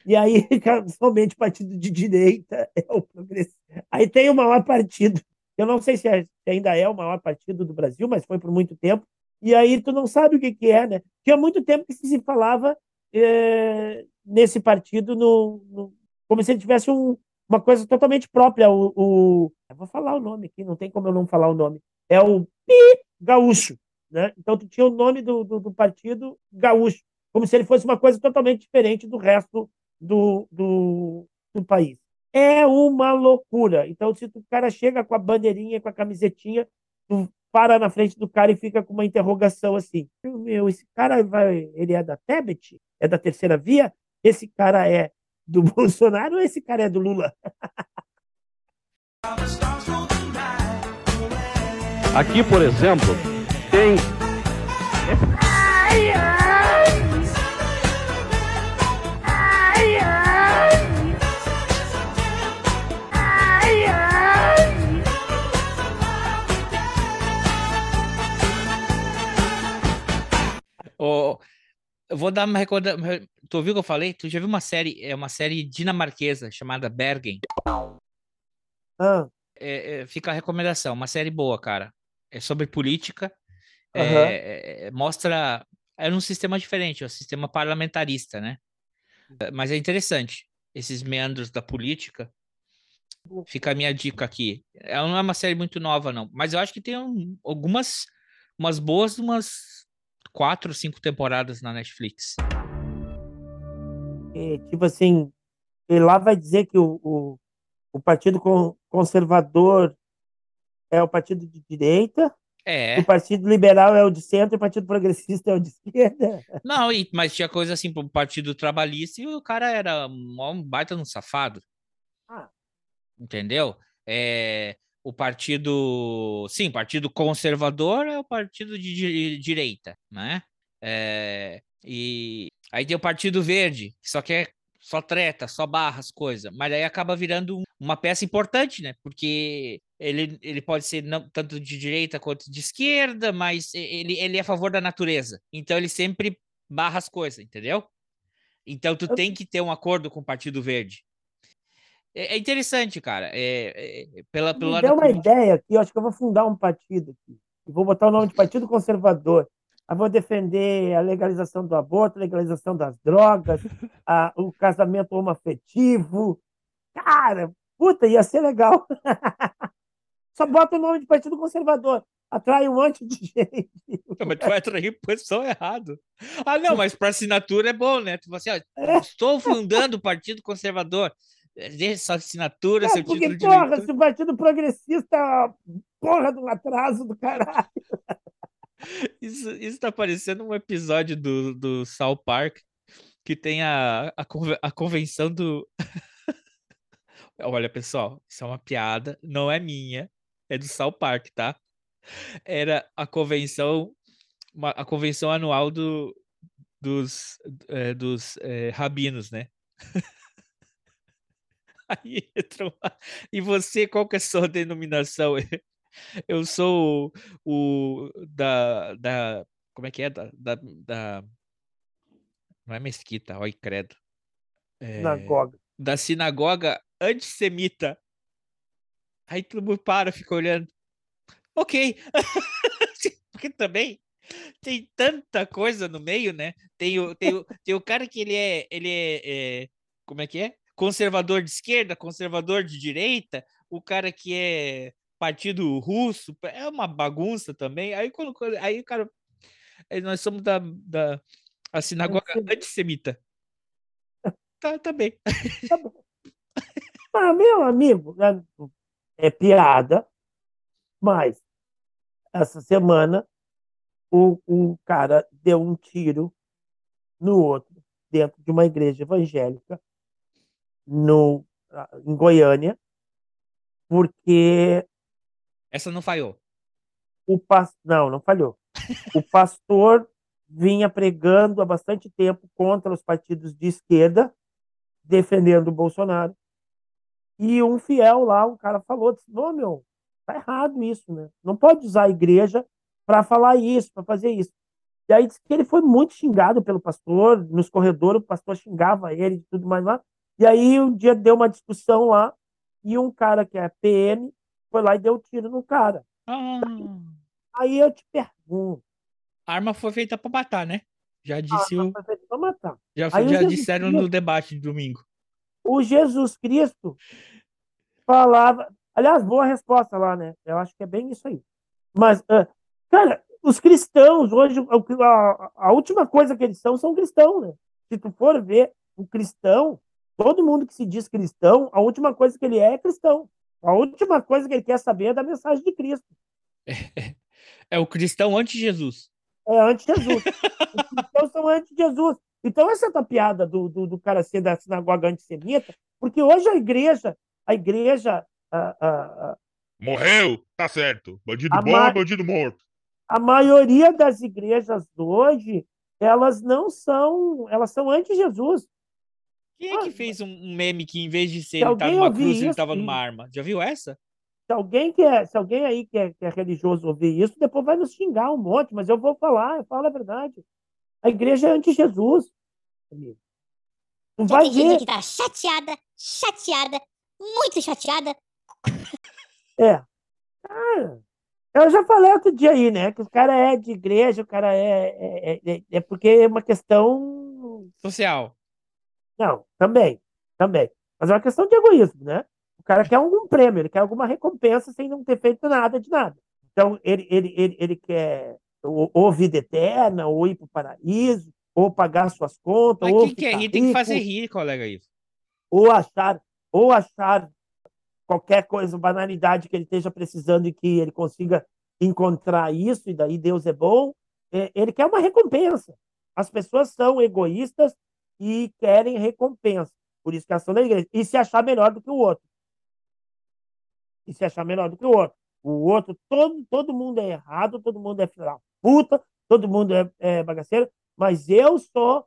E aí, somente partido de direita é o progressista. Aí tem o maior partido, eu não sei se é, ainda é o maior partido do Brasil, mas foi por muito tempo. E aí tu não sabe o que, que é, né? Tinha muito tempo que se falava é, nesse partido no, no, como se ele tivesse um, uma coisa totalmente própria. O, o, eu vou falar o nome aqui, não tem como eu não falar o nome. É o Pi Gaúcho. Né? Então, tu tinha o nome do, do, do, partido gaúcho, como se ele fosse uma coisa totalmente diferente do resto do, do, do país. É uma loucura. Então, se o cara chega com a bandeirinha, com a camisetinha, tu para na frente do cara e fica com uma interrogação assim: meu, esse cara vai, ele é da Tebet? É da terceira via? Esse cara é do Bolsonaro ou esse cara é do Lula? Aqui, por exemplo, tem. Ai. Oh, eu vou dar uma recordação. Tu ouviu o que eu falei? Tu já viu uma série, é uma série dinamarquesa chamada Bergen? Ah. É, é, fica a recomendação, uma série boa, cara. É sobre política. Uhum. É, mostra. É um sistema diferente, é um sistema parlamentarista, né? Mas é interessante. Esses meandros da política. Fica a minha dica aqui. Ela não é uma série muito nova, não. Mas eu acho que tem um, algumas umas boas, umas quatro, cinco temporadas na Netflix. É, tipo assim, ele lá vai dizer que o, o, o Partido Conservador é o partido de direita, é. o Partido Liberal é o de centro e o Partido Progressista é o de esquerda. Não, e, mas tinha coisa assim pro Partido Trabalhista e o cara era um, baita no safado. Ah. Entendeu? É, o partido, sim, partido conservador é o partido de, de direita, né? É, e aí tem o Partido Verde, que só quer só treta, só barra as coisas, mas aí acaba virando um- uma peça importante, né? Porque ele, ele pode ser não, tanto de direita quanto de esquerda, mas ele, ele é a favor da natureza. Então ele sempre barra as coisas, entendeu? Então tu tem que ter um acordo com o Partido Verde. É, é interessante, cara. É, é- pela, pelo Me lado deu uma ideia aqui, eu acho que eu vou fundar um partido aqui. E vou botar o nome de Partido Conservador. Eu vou defender a legalização do aborto, a legalização das drogas, a- o casamento homoafetivo. Cara, puta, ia ser legal. Só bota o nome de Partido Conservador. Atrai um monte de gente. Não, mas tu vai atrair o pessoal errado. Ah, não, mas para assinatura é bom, né? Tu fala assim, ó, É. estou fundando o Partido Conservador. Eh, Deixa sua assinatura, É, seu porque, título de porra, se o Partido Progressista é porra um atraso do caralho. Isso, isso tá parecendo um episódio do, do South Park que tem a, a, a convenção do. Olha, pessoal, isso é uma piada, não é minha, é do South Park, tá? Era a convenção, uma- a convenção anual do, dos, eh, dos eh, rabinos, né? Aí. E você, qual que é a sua denominação? Eu sou o, o da, da. Como é que é? Da, da, da- não é mesquita, oi, credo. É, Sinagoga. da sinagoga antissemita. Aí todo mundo para, fica olhando. Ok. Porque também tem tanta coisa no meio, né? Tem o, tem o, tem o cara que ele é, ele é, é, como é que é? Conservador de esquerda, conservador de direita, o cara que é partido russo, é uma bagunça também. Aí quando aí cara aí nós somos da, da a sinagoga antissemita. Tá, tá bem. Ah, meu amigo, é piada, mas essa semana o, um cara deu um tiro no outro dentro de uma igreja evangélica no, ah, em Goiânia, porque Essa não falhou. o pas... não, não falhou. O pastor vinha pregando há bastante tempo contra os partidos de esquerda, defendendo o Bolsonaro. E um fiel lá, um cara falou, disse, "Ô, meu, tá errado isso, né? Não pode usar a igreja para falar isso, para fazer isso. E aí disse que ele foi muito xingado pelo pastor, nos corredores o pastor xingava ele e tudo mais lá. E aí um dia deu uma discussão lá e um cara que é PM foi lá e deu um tiro no cara. Ah, Aí eu te pergunto, a arma foi feita para matar, né? Já disse o, foi feito pra matar. já, já disseram Cristo- no debate de domingo. o Jesus Cristo falava. Aliás, boa resposta lá, né? Eu acho que é bem isso aí. Mas, ah, cara, os cristãos, hoje, a, a última coisa que eles são são cristãos, né? Se tu for ver o cristão, todo mundo que se diz cristão, a última coisa que ele é é cristão. A última coisa que ele quer saber é da mensagem de Cristo. É o cristão anti-Jesus. É anti-Jesus. Os cristãos são anti-Jesus. Então, essa é a tua piada do, do, do cara ser da sinagoga antissemita, porque hoje a igreja, a igreja, a, a, a, Morreu, tá certo. Bandido bom ma- é bandido morto. a maioria das igrejas hoje, elas não são, elas são anti-Jesus. Quem é que fez um, meme que em vez de ser Se ele tá numa cruz, ele isso, tava sim. numa arma? Já viu essa? Se alguém, que é, se alguém aí que é, que é religioso ouvir isso, depois vai nos xingar um monte, mas eu vou falar, eu falo a verdade. A igreja é anti-Jesus. Já vai tem gente que tá chateada, chateada, muito chateada. É. Cara, eu já falei outro dia aí, né? Que o cara é de igreja, o cara é, é, é, é porque é uma questão. Social. Não, também, também. Mas é uma questão de egoísmo, né? O cara quer algum prêmio, ele quer alguma recompensa sem não ter feito nada de nada. Então, ele, ele, ele, ele quer ou, ou vida eterna, ou ir para o paraíso, ou pagar suas contas, Mas ou quem quer ficar rir tem que fazer rir, colega isso. ou achar, ou achar qualquer coisa, banalidade que ele esteja precisando e que ele consiga encontrar isso, e daí Deus é bom. É, Ele quer uma recompensa. As pessoas são egoístas e querem recompensa. Por isso que são da igreja. E se achar melhor do que o outro. E se achar melhor do que o outro. O outro, todo, todo mundo é errado, todo mundo é filho da puta, todo mundo é, é bagaceiro, mas eu sou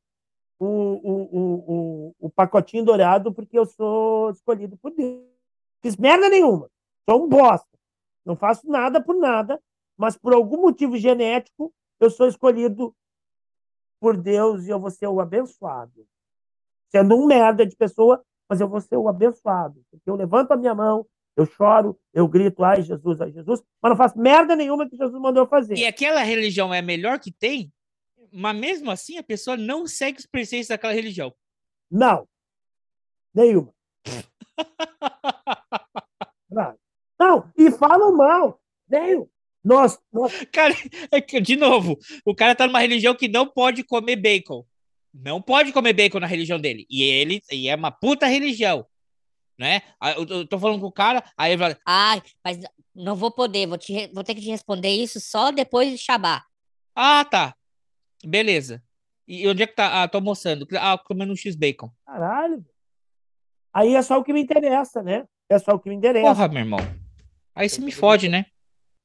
o, o, o, o pacotinho dourado porque eu sou escolhido por Deus. Fiz merda nenhuma. Sou um bosta. Não faço nada por nada, mas por algum motivo genético eu sou escolhido por Deus e eu vou ser o abençoado. Sendo um merda de pessoa, mas eu vou ser o abençoado. Porque eu levanto a minha mão, eu choro, eu grito, ai Jesus, ai Jesus, mas não faço merda nenhuma que Jesus mandou eu fazer. E aquela religião é a melhor que tem, mas mesmo assim a pessoa não segue os preceitos daquela religião. Não. Nenhuma. não, e falam mal. Nenhum. Nós, nós... Cara, é que, de novo, o cara tá numa religião que não pode comer bacon. Não pode comer bacon na religião dele. E ele e é uma puta religião. Né? Eu, eu tô falando com o cara, aí ele fala. Ai, mas não vou poder, vou, te, vou ter que te responder isso só depois de Shabá. Ah, tá. Beleza. E onde é que tá? Ah, tô almoçando. Ah, comendo um X-Bacon. Caralho. Aí é só o que me interessa, né? É só o que me interessa. Porra, meu irmão. Aí você me fode, né?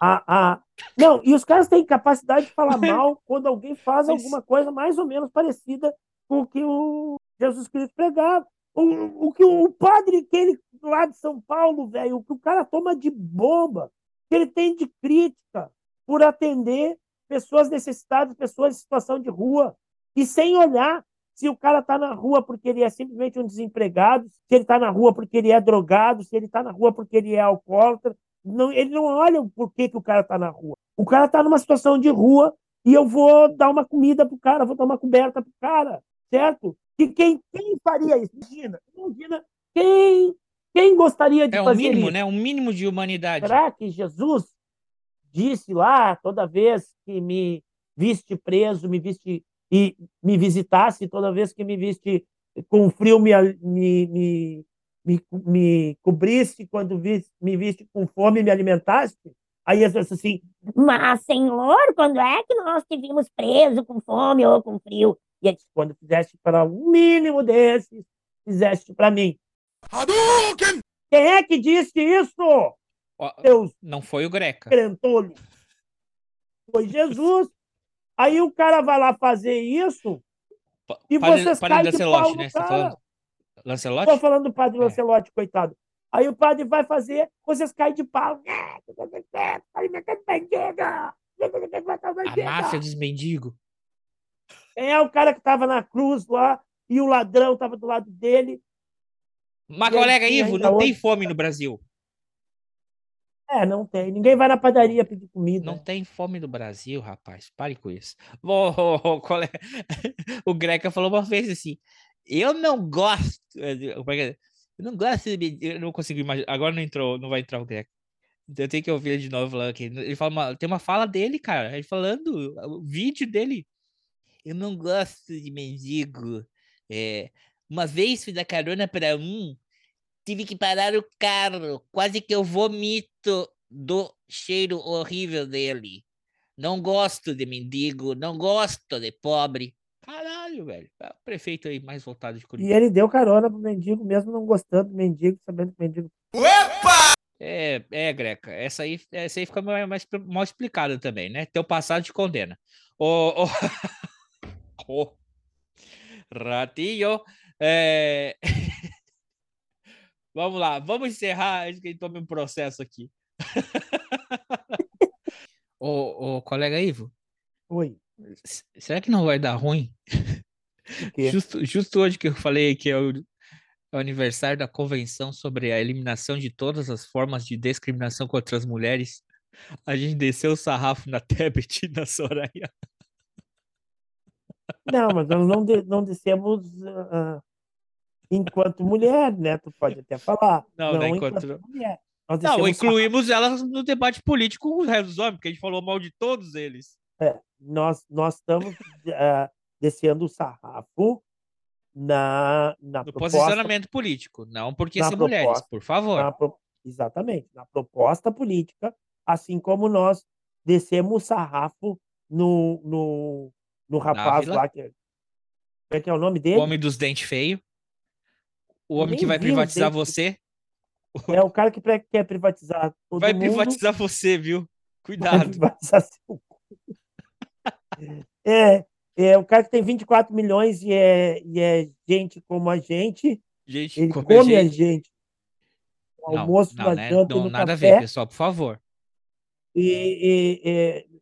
Ah, ah. Não, e os caras têm capacidade de falar mal quando alguém faz alguma coisa mais ou menos parecida com o que o Jesus Cristo pregava. O, o que o padre, aquele lá de São Paulo, velho, o que o cara toma de bomba, que ele tem de crítica por atender pessoas necessitadas, pessoas em situação de rua, e sem olhar se o cara está na rua porque ele é simplesmente um desempregado, se ele está na rua porque ele é drogado, se ele está na rua porque ele é alcoólatra, não, ele não olha por que, que o cara está na rua. O cara está numa situação de rua e eu vou dar uma comida pro cara, vou dar uma coberta pro cara, certo? E quem, quem faria isso? Imagina, imagina quem, quem gostaria de é fazer mínimo, isso? né? Um mínimo de humanidade. Será que Jesus disse lá, toda vez que me viste preso, me viste e me visitasse, toda vez que me viste com frio, me, me, me, me, me cobrisse, quando viste, me viste com fome, me alimentaste? Aí as pessoas assim, Mas, Senhor, quando é que nós te vimos preso com fome ou com frio? E ele disse, quando fizeste para um mínimo desses, fizeste para mim. Hadouken! Quem é que disse isso? Deus Não foi o Greca. crentolho. Foi Jesus. Aí o cara vai lá fazer isso e Padre, vocês padre caem de pau né? tá cara. falando? Lancelotti? Estou falando do padre É. Lancelotti, coitado. Aí o padre vai fazer, vocês caem de pau. A máfia dos mendigos. É o cara que estava na cruz lá e o ladrão estava do lado dele. Mas, colega Ivo, não tem fome no Brasil. É, não tem. Ninguém vai na padaria pedir comida. Não tem fome no Brasil, rapaz. Pare com isso. Ô, ô, colega- O Greca falou uma vez assim: Eu não gosto. é é? Eu não gosto de. mendigo." Eu não consigo imaginar. Agora não entrou, não vai entrar o Greca. Então eu tenho que ouvir de novo aqui. Ele fala uma- tem uma fala dele, cara. Ele falando, o vídeo dele. Eu não gosto de mendigo. É, uma vez fui dar carona para um, tive que parar o carro. Quase que eu vomito do cheiro horrível dele. Não gosto de mendigo, não gosto de pobre. Caralho, velho. É o prefeito aí mais voltado de E Curitiba. ele deu carona pro mendigo, mesmo não gostando do mendigo, sabendo que o mendigo. É, é, Greca. Essa aí, essa aí fica mais, mais mal explicada também, né? Teu passado te condena. Ô, ô, ô, Ratinho. É... vamos lá, vamos encerrar antes que ele tome um processo aqui. ô, ô, colega Ivo, Oi. Será que não vai dar ruim? Justo, justo hoje que eu falei que é o, é o aniversário da Convenção sobre a Eliminação de Todas as Formas de Discriminação contra as Mulheres, a gente desceu o sarrafo na Tebet e na Soraya. Não, mas nós não, de- não dissemos ah, enquanto mulher, né? Tu pode até falar. Não, não é enquanto- mulher. Nós Não, descemos incluímos elas no debate político com os dos homens, porque a gente falou mal de todos eles. É, nós, nós estamos ah, descendo o sarrafo na, na No proposta, posicionamento político, não porque na ser mulheres, proposta, por favor. na pro- exatamente, na proposta política, assim como nós descemos o sarrafo no, no, no rapaz lá, que, como é que é o nome O dele? homem dos dentes feios. O homem Nem que vai privatizar você. É o cara que quer privatizar todo Vai mundo. privatizar você, viu? vai Cuidado. privatizar seu. É, É o cara que tem 24 milhões e é, e é gente como a gente. Gente, ele come come a a gente. gente. Não, almoço, não, na né? janta Não, nada a café. ver, pessoal, por favor. E, e- e-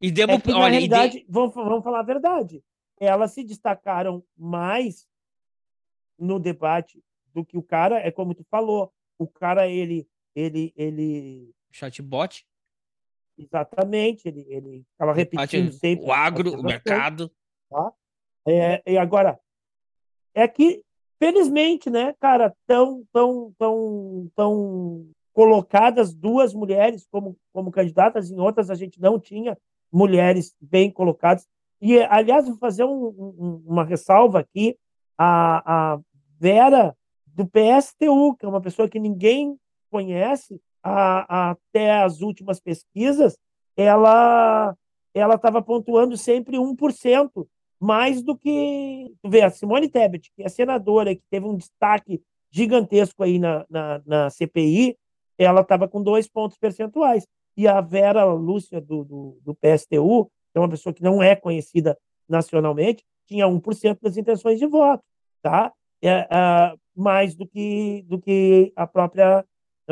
E demo, é que, na olha, de- realidade, vamos, vamos falar a verdade. Elas se destacaram mais no debate do que o cara, é como tu falou, o cara, ele, ele, ele, chatbot, exatamente, ele, ele ficava repetindo sempre. o agro, o mercado. tá? É, e agora, é que, felizmente, né, cara, tão, tão, tão, tão colocadas duas mulheres como, como candidatas, em outras a gente não tinha mulheres bem colocadas. E, aliás, vou fazer um- um- uma ressalva aqui, a, a Vera do PSTU, que é uma pessoa que ninguém conhece, a- a- até as últimas pesquisas, ela ela estava pontuando sempre 1%, mais do que. Tu vê, a Simone Tebet, que é senadora, que teve um destaque gigantesco aí na, na, na CPI, ela estava com dois pontos percentuais. E a Vera Lúcia, do, do, do PSTU, que é uma pessoa que não é conhecida nacionalmente, tinha 1% das intenções de voto, tá? É, ah, mais do que, do que a própria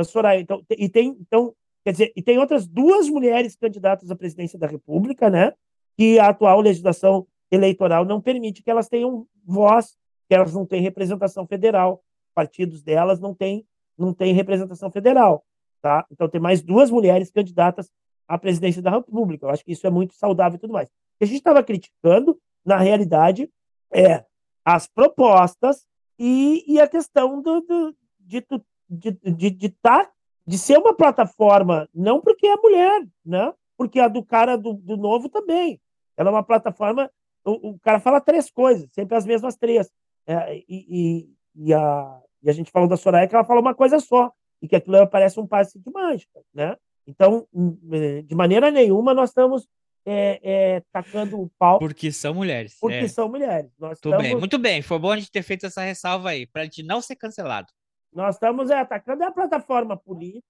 Soraya. Então, te- e tem, então, quer dizer, e tem outras duas mulheres candidatas à presidência da República, né? Que a atual legislação eleitoral não permite que elas tenham voz, que elas não têm representação federal. Partidos delas não têm, não têm representação federal, tá? Então tem mais duas mulheres candidatas à presidência da República. Eu acho que isso é muito saudável e tudo mais. O que a gente estava criticando, na realidade, é as propostas e, e a questão do, do- de, tu- de, de, de, tá, de ser uma plataforma, não porque é mulher, né? porque a do cara do, do novo também. Ela é uma plataforma. O, o cara fala três coisas, sempre as mesmas três. É, e, e, e a, e a gente falou da Soraya que ela fala uma coisa só, e que aquilo parece um passe de mágica. Né? Então, hum, eh, de maneira nenhuma, nós estamos é, é, tacando o pau Porque são mulheres. porque é. são mulheres. Nós Muito bem, muito bem. Foi bom a gente ter feito essa ressalva aí, para a gente não ser cancelado. Nós estamos é, atacando a plataforma política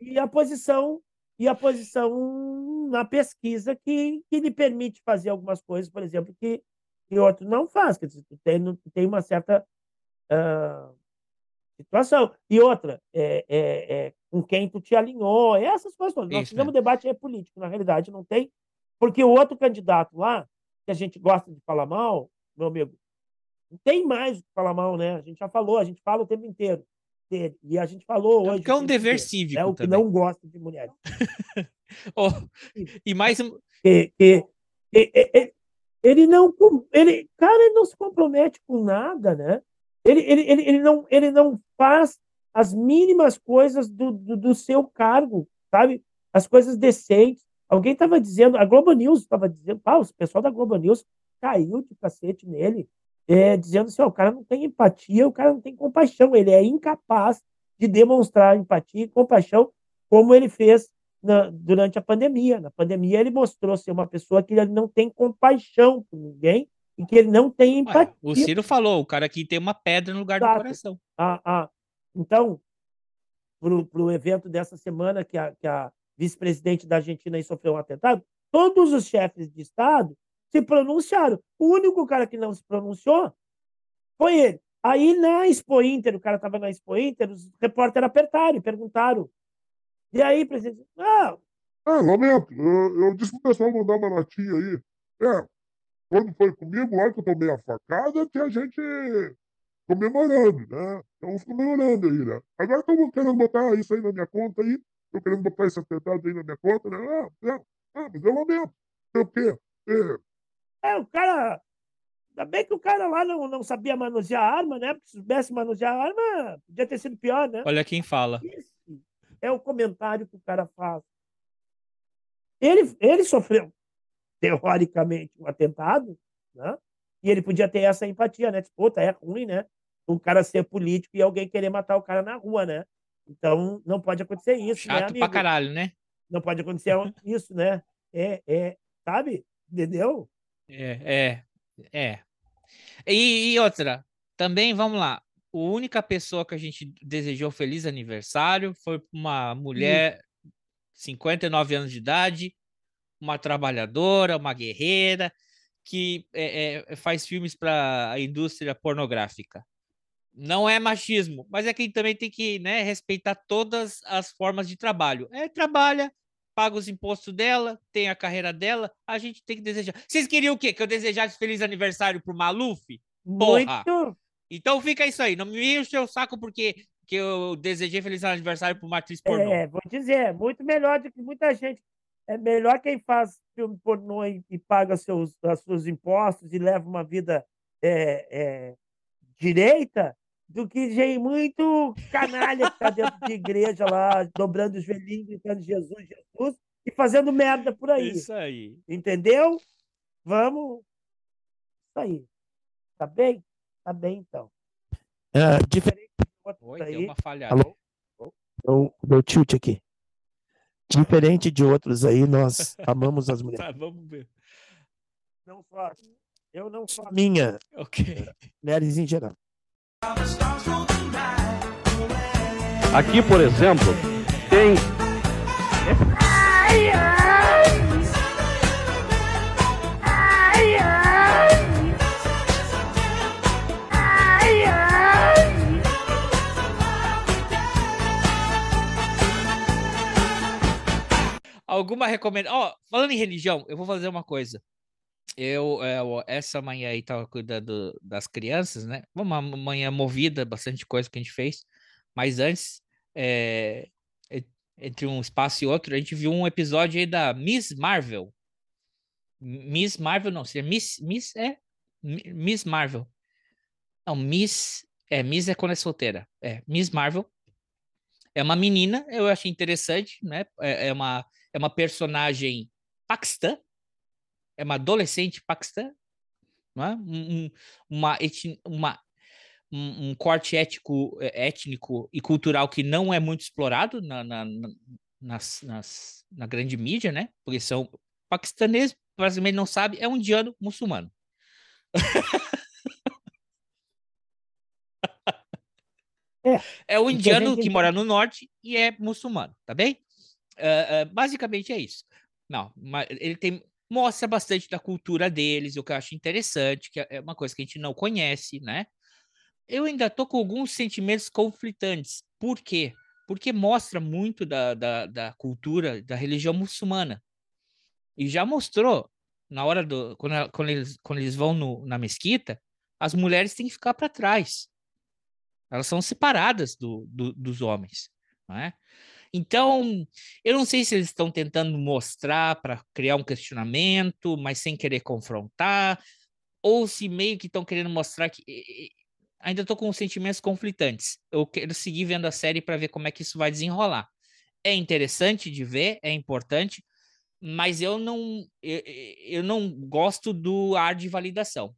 e a posição e a posição na pesquisa que, que lhe permite fazer algumas coisas, por exemplo, que, que outro não faz. Quer dizer, tu tem, tu tem uma certa ah, situação. E outra, é, é, é com quem tu te alinhou, essas coisas todas. Nós fizemos debate é político, na realidade, não tem. Porque o outro candidato lá, que a gente gosta de falar mal, meu amigo, não tem mais o que falar mal, né? A gente já falou, a gente fala o tempo inteiro dele. E a gente falou hoje. Porque é um dever inteiro. cívico É o que também. não gosta de mulheres. Oh, e mais um. Que- que- que- ele não. Ele, cara, ele não se compromete com nada, né? Ele, ele, ele, ele, não, ele não faz as mínimas coisas do, do, do seu cargo, sabe? As coisas decentes. Alguém estava dizendo, a Globo News estava dizendo, ah, o pessoal da Globo News caiu de cacete nele, é, dizendo assim, ó, o cara não tem empatia, o cara não tem compaixão, ele é incapaz de demonstrar empatia e compaixão como ele fez na- durante a pandemia. Na pandemia ele mostrou ser uma pessoa que ele não tem compaixão por ninguém e que ele não tem empatia. o Ciro falou: o cara aqui tem uma pedra no lugar do Exato. coração. Ah, ah, então, para o evento dessa semana, que a, que a vice-presidente da Argentina sofreu um atentado, todos os chefes de Estado se pronunciaram. O único cara que não se pronunciou foi ele. Aí na Expo Inter, o cara estava na Expo Inter, os repórteres apertaram e perguntaram. E aí, presidente, ah, É, lamento. Eu, eu disse pro pessoal mandar uma notinha aí. É, quando foi comigo, lá que eu tomei a facada, tinha gente comemorando, né? Estamos comemorando aí, né? Agora estamos querendo botar isso aí na minha conta aí. Estão querendo botar esse atentado aí na minha conta, né? Ah, é, ah mas eu lamento. Sei o quê? É, É, o cara. Ainda bem que o cara lá não, não sabia manusear a arma, né? Porque se soubesse manusear arma, podia ter sido pior, né? Olha quem fala. Esse é o comentário que o cara faz. Ele, ele sofreu, teoricamente, um atentado, né? E ele podia ter essa empatia, né? Tipo, puta, é ruim, né? O cara ser político e alguém querer matar o cara na rua, né? Então, não pode acontecer isso, né, Chato amigo? pra caralho, né? Não pode acontecer isso, né? É, é, sabe? Entendeu? É, é, é. E, e outra, também, vamos lá. A única pessoa que a gente desejou feliz aniversário foi uma mulher, 59 anos de idade, uma trabalhadora, uma guerreira, que é, é, faz filmes para a indústria pornográfica. Não é machismo, mas é quem também tem que né, respeitar todas as formas de trabalho. É, trabalha, paga os impostos dela, tem a carreira dela, a gente tem que desejar. Vocês queriam o quê? Que eu desejasse feliz aniversário pro Maluf? Porra! Muito. Então fica isso aí, não me enche o saco porque que eu desejei feliz aniversário para uma atriz pornô. É, vou dizer, muito melhor do que muita gente. É melhor quem faz filme pornô e, e paga seus, seus impostos e leva uma vida é, é, direita do que gente muito canalha que está dentro de igreja lá, dobrando os velhinhos, gritando Jesus, Jesus, e fazendo merda por aí. Isso aí. Entendeu? Vamos. Isso aí. Tá bem? Tá bem, então. É, diferente Oi, aí. deu uma falhada. Alô? Deu, deu tilt aqui. Diferente de outros aí, nós amamos as mulheres. Tá, vamos ver. Não só, eu não sou a minha. Ok. Mulheres em geral. Aqui, por exemplo, tem. Ai, ai. Alguma recomendação? Ó, oh, falando em religião, eu vou fazer uma coisa. Eu, eu, essa manhã aí tava cuidando das crianças, né? Uma manhã movida, bastante coisa que a gente fez. Mas antes, é, entre um espaço e outro, a gente viu um episódio aí da Miss Marvel. Miss Marvel, não, seria Miss, Miss é Miss Marvel. Não, Miss, é, Miss é quando é solteira. É, Miss Marvel. É uma menina, eu achei interessante, né? É, é uma é uma personagem paquistã, é uma adolescente paquistã, não é? um, uma, etni, uma um, um, corte ético, é, étnico e cultural que não é muito explorado na, na, na, nas, nas, na grande mídia, né? Porque são paquistaneses, basicamente não sabe, é um indiano muçulmano. É, é o indiano que mora no norte e é muçulmano, tá bem? Uh, uh, basicamente é isso. Não, ele tem mostra bastante da cultura deles, o que eu acho interessante, que é uma coisa que a gente não conhece, né? Eu ainda tô com alguns sentimentos conflitantes. Por quê? Porque mostra muito da, da, da cultura, da religião muçulmana. E já mostrou, na hora do. Quando, quando, eles, quando eles vão no, na mesquita, as mulheres têm que ficar para trás. Elas são separadas do, do, dos homens. Não é? Então, eu não sei se eles estão tentando mostrar para criar um questionamento, mas sem querer confrontar, ou se meio que estão querendo mostrar que. Ainda estou com sentimentos conflitantes. Eu quero seguir vendo a série para ver como é que isso vai desenrolar. É interessante de ver, é importante, mas eu não, eu, eu não gosto do ar de validação.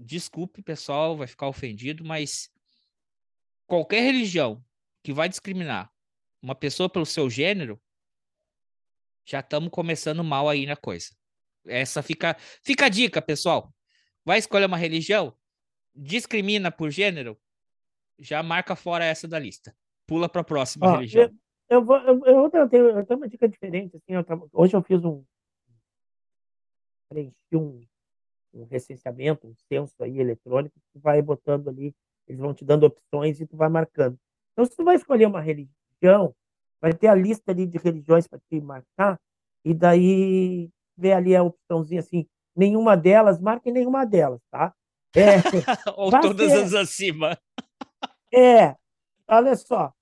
Desculpe, pessoal, vai ficar ofendido, mas qualquer religião que vai discriminar uma pessoa pelo seu gênero, já estamos começando mal aí na coisa. Essa fica, fica a dica, pessoal. Vai escolher uma religião, discrimina por gênero, já marca fora essa da lista. Pula para a próxima Ó, religião. Eu, eu, vou, eu, eu, tenho, eu tenho uma dica diferente. Assim, eu, hoje eu fiz um. Preenchi um, um recenseamento, um censo aí eletrônico, que vai botando ali, eles vão te dando opções e tu vai marcando. Então, se tu vai escolher uma religião, religião, vai ter a lista ali de religiões para te marcar, e daí vê ali a opçãozinha assim, nenhuma delas, marque nenhuma delas, tá? É, Ou todas ser, as acima. É, olha só,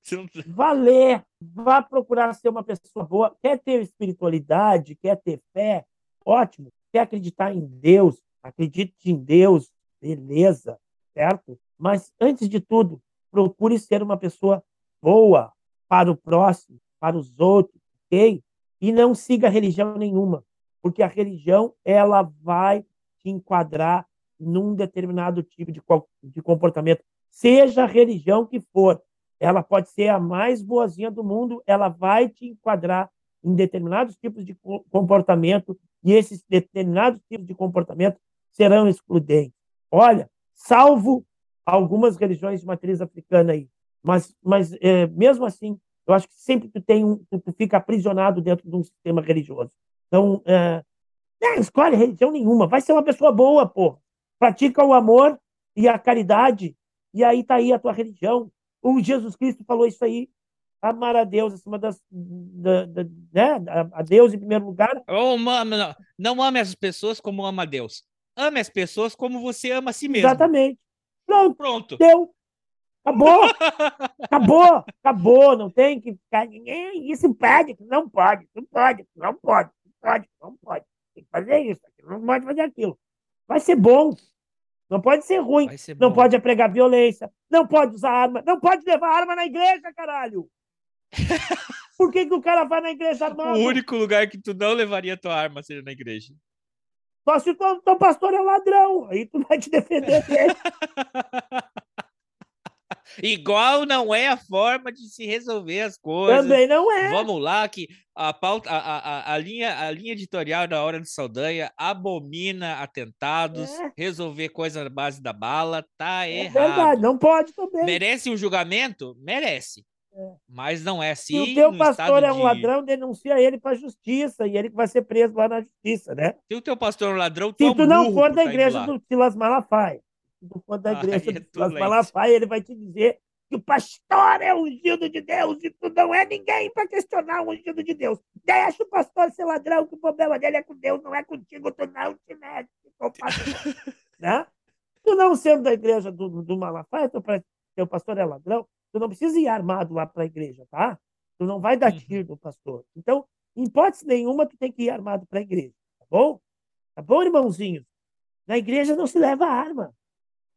valer, vá procurar ser uma pessoa boa, quer ter espiritualidade, quer ter fé, ótimo, quer acreditar em Deus, acredite em Deus, beleza, certo? Mas, antes de tudo, procure ser uma pessoa boa, para o próximo, para os outros, ok? E não siga religião nenhuma, porque a religião ela vai te enquadrar num determinado tipo de, de comportamento, seja a religião que for. Ela pode ser a mais boazinha do mundo, ela vai te enquadrar em determinados tipos de comportamento e esses determinados tipos de comportamento serão excludentes. Olha, salvo algumas religiões de matriz africana aí, mas, mas é, mesmo assim, eu acho que sempre tu tem um, tu, fica aprisionado dentro de um sistema religioso. Então, é, Não escolhe religião nenhuma. Vai ser uma pessoa boa, pô. Pratica o amor e a caridade. E aí tá aí a tua religião. O Jesus Cristo falou isso aí. Amar a Deus acima das. Da, da, né? A Deus em primeiro lugar. Oh, mano, não, não ame as pessoas como ama a Deus. Ame as pessoas como você ama a si mesmo. Exatamente. Pronto. Pronto. Deu. Acabou! acabou! Acabou! Não tem que ficar. Isso pode, não pode, não pode, não pode, não pode, não pode. Tem que fazer isso, não pode fazer aquilo. Vai ser bom. Não pode ser ruim. Ser não pode pregar violência. Não pode usar arma. Não pode levar arma na igreja, caralho! Por que, que o cara vai na igreja armado? O único lugar que tu não levaria tua arma seria na igreja. Só se o teu pastor é ladrão. Aí tu vai te defender dele. Igual não é a forma de se resolver as coisas. Também não é. Vamos lá, que a, pauta, a, a, a, linha, a linha editorial da Hora do Saldanha abomina atentados, é. resolver coisa na base da bala, tá é errado. verdade, não pode também. Merece um julgamento? Merece. É. Mas não é assim. Se o teu pastor é um de... ladrão, denuncia ele para a justiça e ele vai ser preso lá na justiça, né? Se o teu pastor é um ladrão, tu Se é um tu não for da igreja do Silas Malafaia, tu for da igreja do Silas Malafaia, ele vai te dizer que o pastor é ungido de Deus e tu não é ninguém para questionar o ungido de Deus. Deixa o pastor ser ladrão, que o problema dele é com Deus, não é contigo, tu não te mete. né? Tu não sendo da igreja do, do Malafaia, teu, teu pastor é ladrão, Tu não precisa ir armado lá para a igreja, tá? Tu não vai dar uhum. tiro no pastor. Então, em hipótese nenhuma, tu tem que ir armado para a igreja, tá bom? Tá bom, irmãozinhos? Na igreja não se leva arma.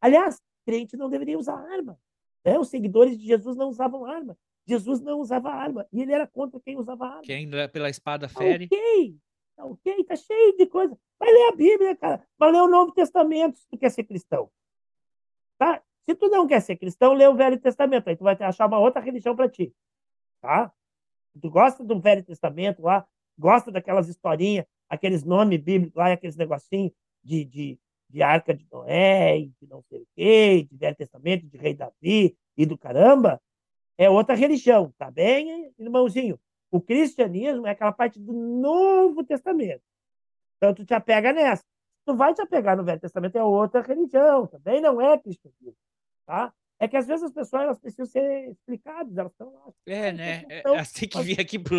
Aliás, crente não deveria usar arma. Né? Os seguidores de Jesus não usavam arma. Jesus não usava arma. E ele era contra quem usava arma. Quem pela espada fere. Tá ok, tá ok, tá cheio de coisa. Vai ler a Bíblia, cara. Vai ler o Novo Testamento se tu quer ser cristão. Tá? Se tu não quer ser cristão, lê o Velho Testamento. Aí tu vai achar uma outra religião para ti. Tá? Tu gosta do Velho Testamento lá, gosta daquelas historinhas, aqueles nomes bíblicos lá, aqueles negocinhos de, de, de Arca de Noé, de não sei o quê, de Velho Testamento, de Rei Davi e do caramba, é outra religião, tá bem, irmãozinho? O cristianismo é aquela parte do Novo Testamento. Então tu te apega nessa. Tu vai te apegar no Velho Testamento, é outra religião, também não é cristianismo tá? É que às vezes as pessoas elas precisam ser explicadas, elas estão lá. É, né? Então, elas têm que vir aqui para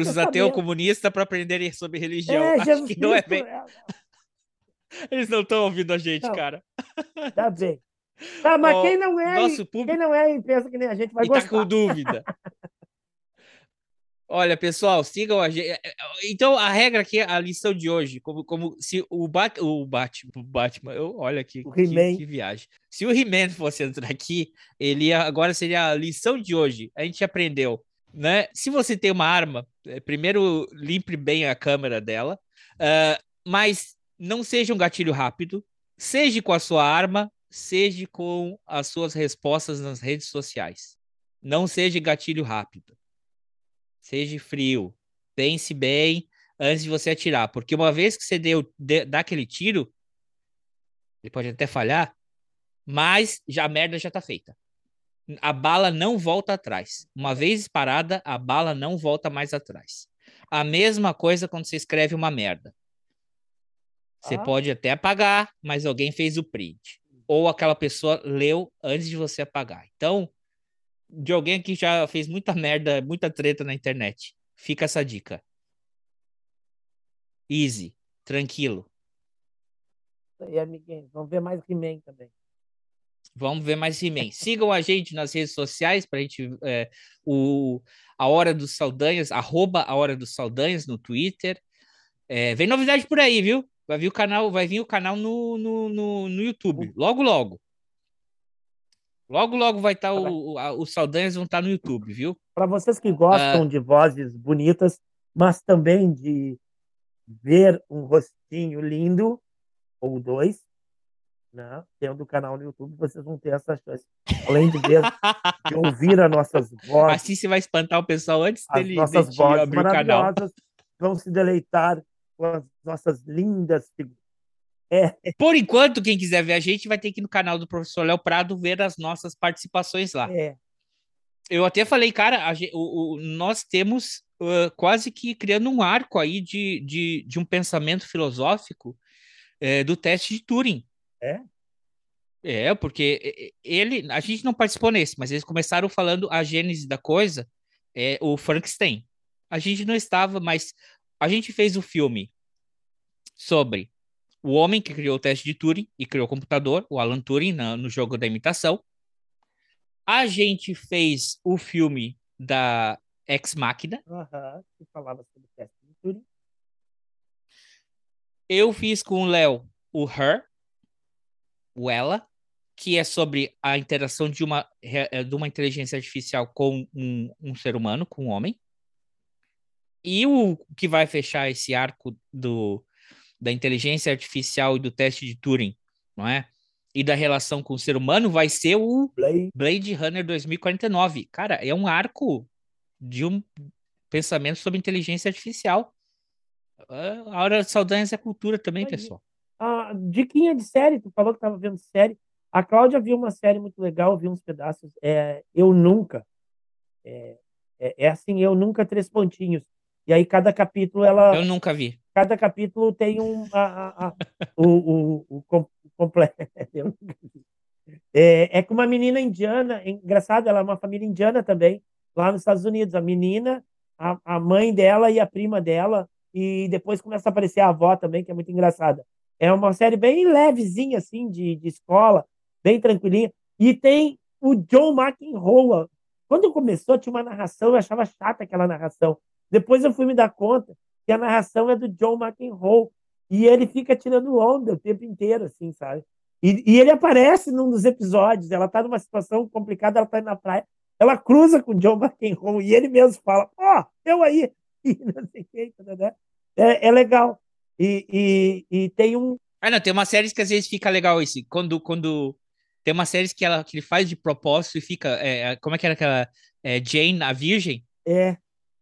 os ateus comunistas para aprenderem sobre religião. É, Acho que não é bem. Eles não estão ouvindo a gente, não, cara. Tá bem. Tá, mas oh, quem não é, nosso público... quem não é e pensa que nem a gente vai e gostar. tá com dúvida. Olha, pessoal, sigam a gente. Então, a regra aqui, a lição de hoje, como, como se o, Bat, o, Batman, o Batman, eu, olha aqui, que, que, viagem. Se o He-Man fosse entrar aqui, ele agora seria a lição de hoje. A gente aprendeu, né? Se você tem uma arma, é, primeiro limpe bem a câmera dela, uh, mas não seja um gatilho rápido, seja com a sua arma, seja com as suas respostas nas redes sociais. Não seja gatilho rápido seja frio, pense bem antes de você atirar, porque uma vez que você deu dá aquele tiro, ele pode até falhar, mas já a merda já tá feita. A bala não volta atrás. Uma vez disparada, a bala não volta mais atrás. A mesma coisa quando você escreve uma merda. Você ah. pode até apagar, mas alguém fez o print. Ou aquela pessoa leu antes de você apagar. Então, de alguém que já fez muita merda, muita treta na internet. Fica essa dica. Easy, tranquilo. Isso aí, amiguinho. Vamos ver mais He-Man também. Vamos ver mais He-Man. Sigam a gente nas redes sociais para a gente. É, o, a Hora dos Saldanhas, arroba a Hora dos Saldanhas no Twitter. É, vem novidade por aí, viu? Vai vir o canal, vai vir o canal no, no, no, no YouTube. Logo, logo. Logo, logo vai estar tá o, os Saldanhas vão estar tá no YouTube, viu? Para vocês que gostam uh... de vozes bonitas, mas também de ver um rostinho lindo, ou dois, né? tendo o canal no YouTube, vocês vão ter essa chance. Além de ver, de ouvir as nossas vozes. Assim você vai espantar o pessoal antes dele, as nossas vozes abrir o canal. Vão se deleitar com as nossas lindas figuras é. Por enquanto, quem quiser ver a gente vai ter que ir no canal do professor Léo Prado ver as nossas participações lá. É. eu até falei, cara, a, o, o, nós temos uh, quase que criando um arco aí de, de, de um pensamento filosófico é, do teste de Turing. É? É, porque ele, a gente não participou nesse, mas eles começaram falando a gênese da coisa, é o Frankenstein. A gente não estava, mas a gente fez o filme sobre o homem que criou o teste de Turing e criou o computador, o Alan Turing, na, no jogo da imitação. A gente fez o filme da Ex Machina. Aham, que falava sobre o teste de Turing. Eu fiz com o Léo o Her, o Ela, que é sobre a interação de uma, eh, de uma inteligência artificial com um, um ser humano, com um homem. E o que vai fechar esse arco do, da inteligência artificial e do teste de Turing, não é? E da relação com o ser humano vai ser o Blade, Blade Runner 2049. Cara, é um arco de um pensamento sobre inteligência artificial. Ah, a hora de saudanhas é cultura também, Aí. pessoal. Ah, diquinha de série, tu falou que estava vendo série. A Cláudia viu uma série muito legal, viu uns pedaços. É, eu nunca. É, é, é assim, eu nunca três pontinhos. E aí cada capítulo ela. Eu nunca vi. Cada capítulo tem um a, a, a, o, o, o, com- completo. É, é com uma menina indiana, é engraçado, ela é uma família indiana também, lá nos Estados Unidos. A menina, a, a mãe dela e a prima dela, e depois começa a aparecer a avó também, que é muito engraçada. É uma série bem levezinha, assim, de, de escola, bem tranquilinha. E tem o John McEnroe. Quando começou, tinha uma narração, eu achava chata aquela narração. Depois eu fui me dar conta que a narração é do John McEnroe. E ele fica tirando onda o tempo inteiro, assim, sabe? E, e ele aparece num dos episódios. Ela tá numa situação complicada, ela tá indo na praia. Ela cruza com o John McEnroe e ele mesmo fala: Ó, eu aí. E não sei o que, né? é, é legal. E, e, e tem um. Ah, não, tem umas séries que às vezes fica legal isso. Quando, quando tem umas séries que, ela, que ele faz de propósito e fica. é, como é que era aquela. é, Jane, a Virgem? É.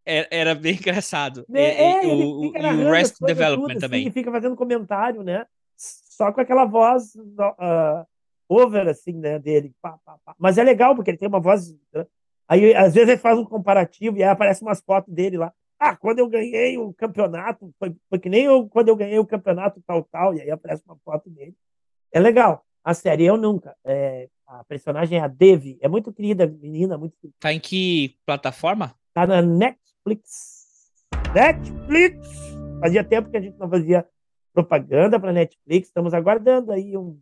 Era, era bem engraçado. É, E- é, o, e narrando o Rest Development tudo, também. Assim, fica fazendo comentário, né? Só com aquela voz ah, over, assim, né, dele. Pá, pá, pá. Mas é legal, porque ele tem uma voz. né? Aí, às vezes, ele faz um comparativo e aí aparece umas fotos dele lá. Ah, quando eu ganhei o campeonato, foi, foi que nem eu, quando eu ganhei o campeonato tal, tal, e aí aparece uma foto dele. É legal. A série Eu Nunca. É, a personagem é a Devi. É muito querida, menina, muito. Tá em que plataforma? Tá na Netflix. Netflix! Fazia tempo que a gente não fazia propaganda para Netflix. Estamos aguardando aí um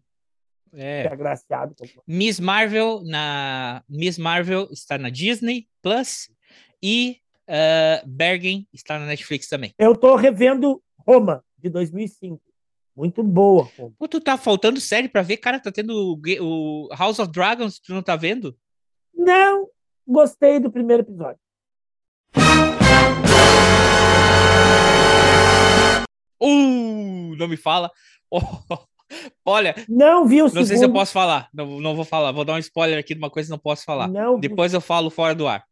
É. agraciado. Miss Marvel na Miss Marvel está na Disney Plus e uh, Bergen está na Netflix também. Eu tô revendo Roma, de 2005. Muito boa, Roma. Pô, tu tá faltando série pra ver, cara, tá tendo o, o House of Dragons, tu não tá vendo? Não gostei do primeiro episódio. Uh, não me fala. Oh, olha, Não vi o não sei se eu segundo. posso falar. Não, não vou falar. Vou dar um spoiler aqui de uma coisa que não posso falar. Não. Depois eu falo fora do ar.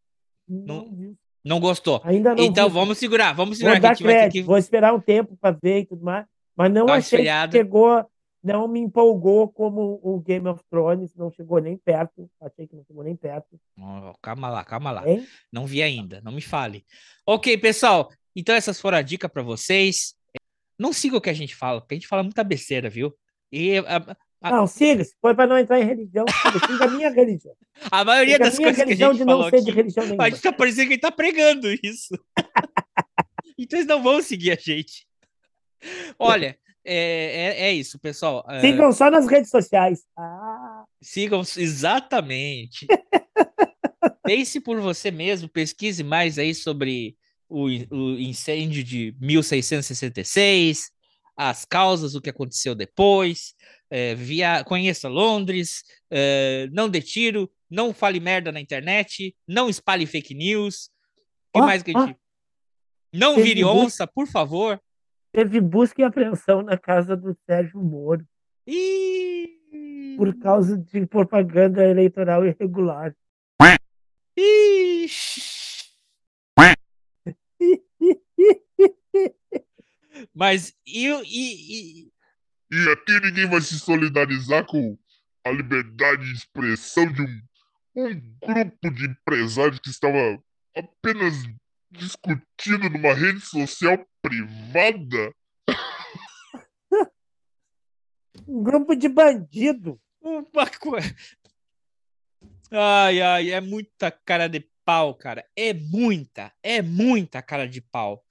Não vi. Não gostou. Ainda não então vi. vamos segurar, vamos Vou segurar. que crédito, que vou esperar um tempo para ver e tudo mais. Mas não Dá uma achei que chegou, não me empolgou como o Game of Thrones, não chegou nem perto. Achei que não chegou nem perto. Oh, calma lá, calma lá. Hein? Não vi ainda, não me fale. Ok, pessoal. Então essas foram a dica para vocês. Não siga o que a gente fala, porque a gente fala muita besteira, viu? E a, a- Não, siga, foi para não entrar em religião, siga, siga a minha religião. a maioria Siga a das minha coisas que a religião gente de não ser de religião nenhuma. a gente tá parecendo que a gente tá pregando isso. então eles não vão seguir a gente. Olha, é, é, é isso, pessoal. É, Sigam só nas redes sociais. Ah, Sigam exatamente. Pense por você mesmo, pesquise mais aí sobre o, o incêndio de 1666, as causas, o que aconteceu depois, é, via, conheça Londres, é, não dê tiro, não fale merda na internet, não espalhe fake news. O que Ó, mais que a gente... Não Teve vire onça, por favor. Teve busca e apreensão na casa do Sérgio Moro Ih, por causa de propaganda eleitoral irregular. Ixi. Mas e, e, e- E aqui ninguém vai se solidarizar com a liberdade de expressão de um um grupo de empresários que estava apenas discutindo numa rede social privada. Um grupo de bandido. Uma coisa. Ai, ai, é muita cara de pau, cara. É muita, é muita cara de pau.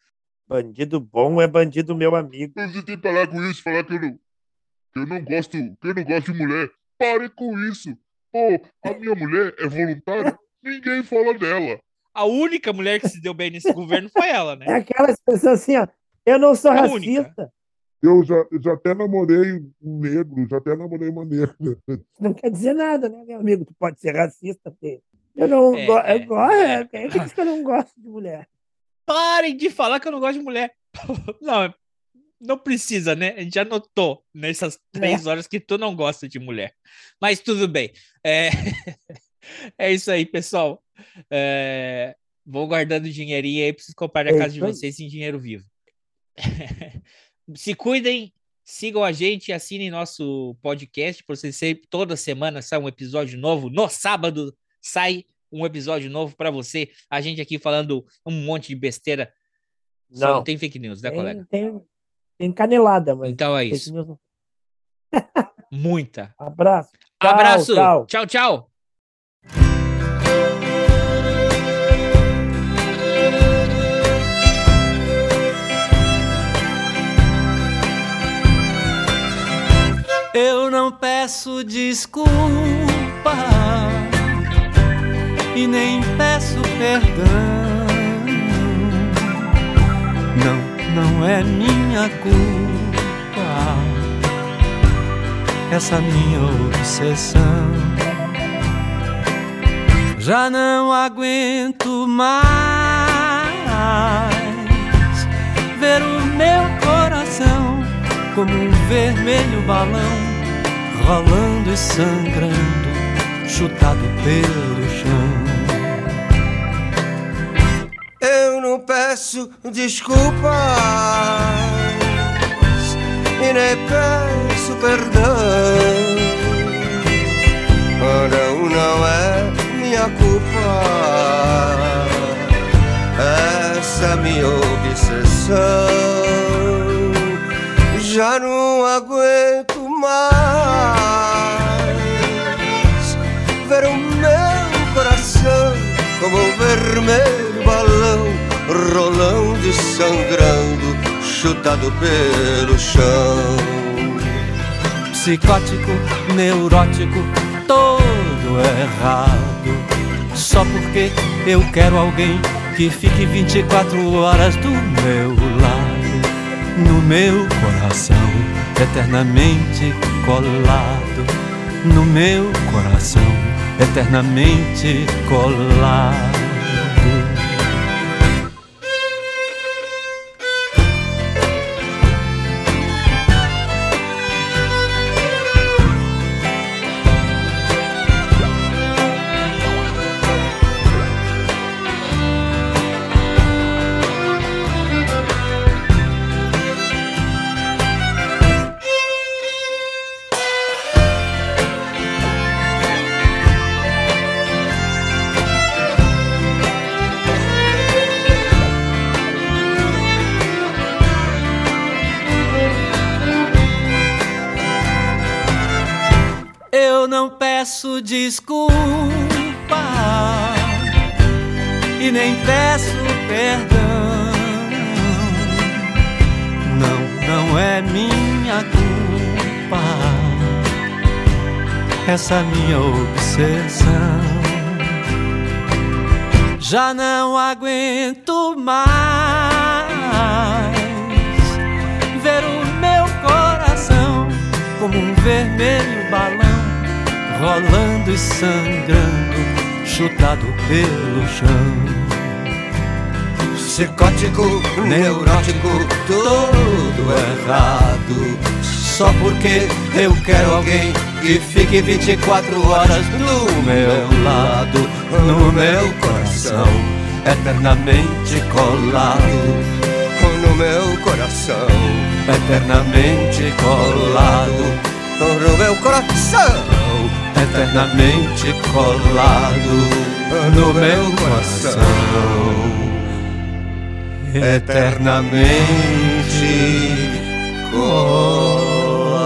Bandido bom é bandido meu amigo. Você tem que parar com isso, falar que eu não, que eu não gosto, que eu não gosto de mulher. Pare com isso. Pô, a minha mulher é voluntária, ninguém fala dela. A única mulher que se deu bem nesse governo foi ela, né? É aquelas pessoas assim, ó. Eu não sou A racista. única. Eu já, já até namorei um negro, já até namorei uma negra. Não quer dizer nada, né, meu amigo? Tu pode ser racista, filho. Eu não É, gosto. é, eu gosto. É, quem disse que eu não gosto de mulher? Parem de falar que eu não gosto de mulher. Não, não precisa, né? A gente já notou nessas três horas que tu não gosta de mulher. Mas tudo bem. É, é isso aí, pessoal. É, Vou guardando dinheirinho aí pra vocês comprarem a É casa de vocês em dinheiro vivo. Se cuidem, sigam a gente, assinem nosso podcast para vocês sempre, toda semana sai um episódio novo. No sábado sai um episódio novo para você. A gente aqui falando um monte de besteira. Só não, Não. tem fake news, né, Tem, colega? tem, tem canelada, mas. Então é isso. Muita. Abraço. Abraço. tchau. tchau. tchau. Peço desculpa e nem peço perdão. Não, não é minha culpa essa minha obsessão. Já não aguento mais ver o meu coração como um vermelho balão rolando e sangrando, chutado pelo chão. Eu não peço desculpas e nem peço perdão. Não, não é minha culpa essa minha obsessão. Já não aguento mais ver o meu coração como um vermelho balão rolando e sangrando, chutado pelo chão. Psicótico, neurótico, todo errado. Só porque eu quero alguém que fique 24 horas do meu lado, no meu coração, eternamente colado, no meu coração, eternamente colado. Desculpa e nem peço perdão. Não, não é minha culpa essa minha obsessão. Já não aguento mais ver o meu coração como um vermelho rolando e sangrando, chutado pelo chão. Psicótico, neurótico, tudo errado. Só porque eu quero alguém que fique 24 horas do meu lado, no meu coração, eternamente colado. No meu coração, eternamente colado. no meu coração, eternamente colado no meu coração, eternamente colado.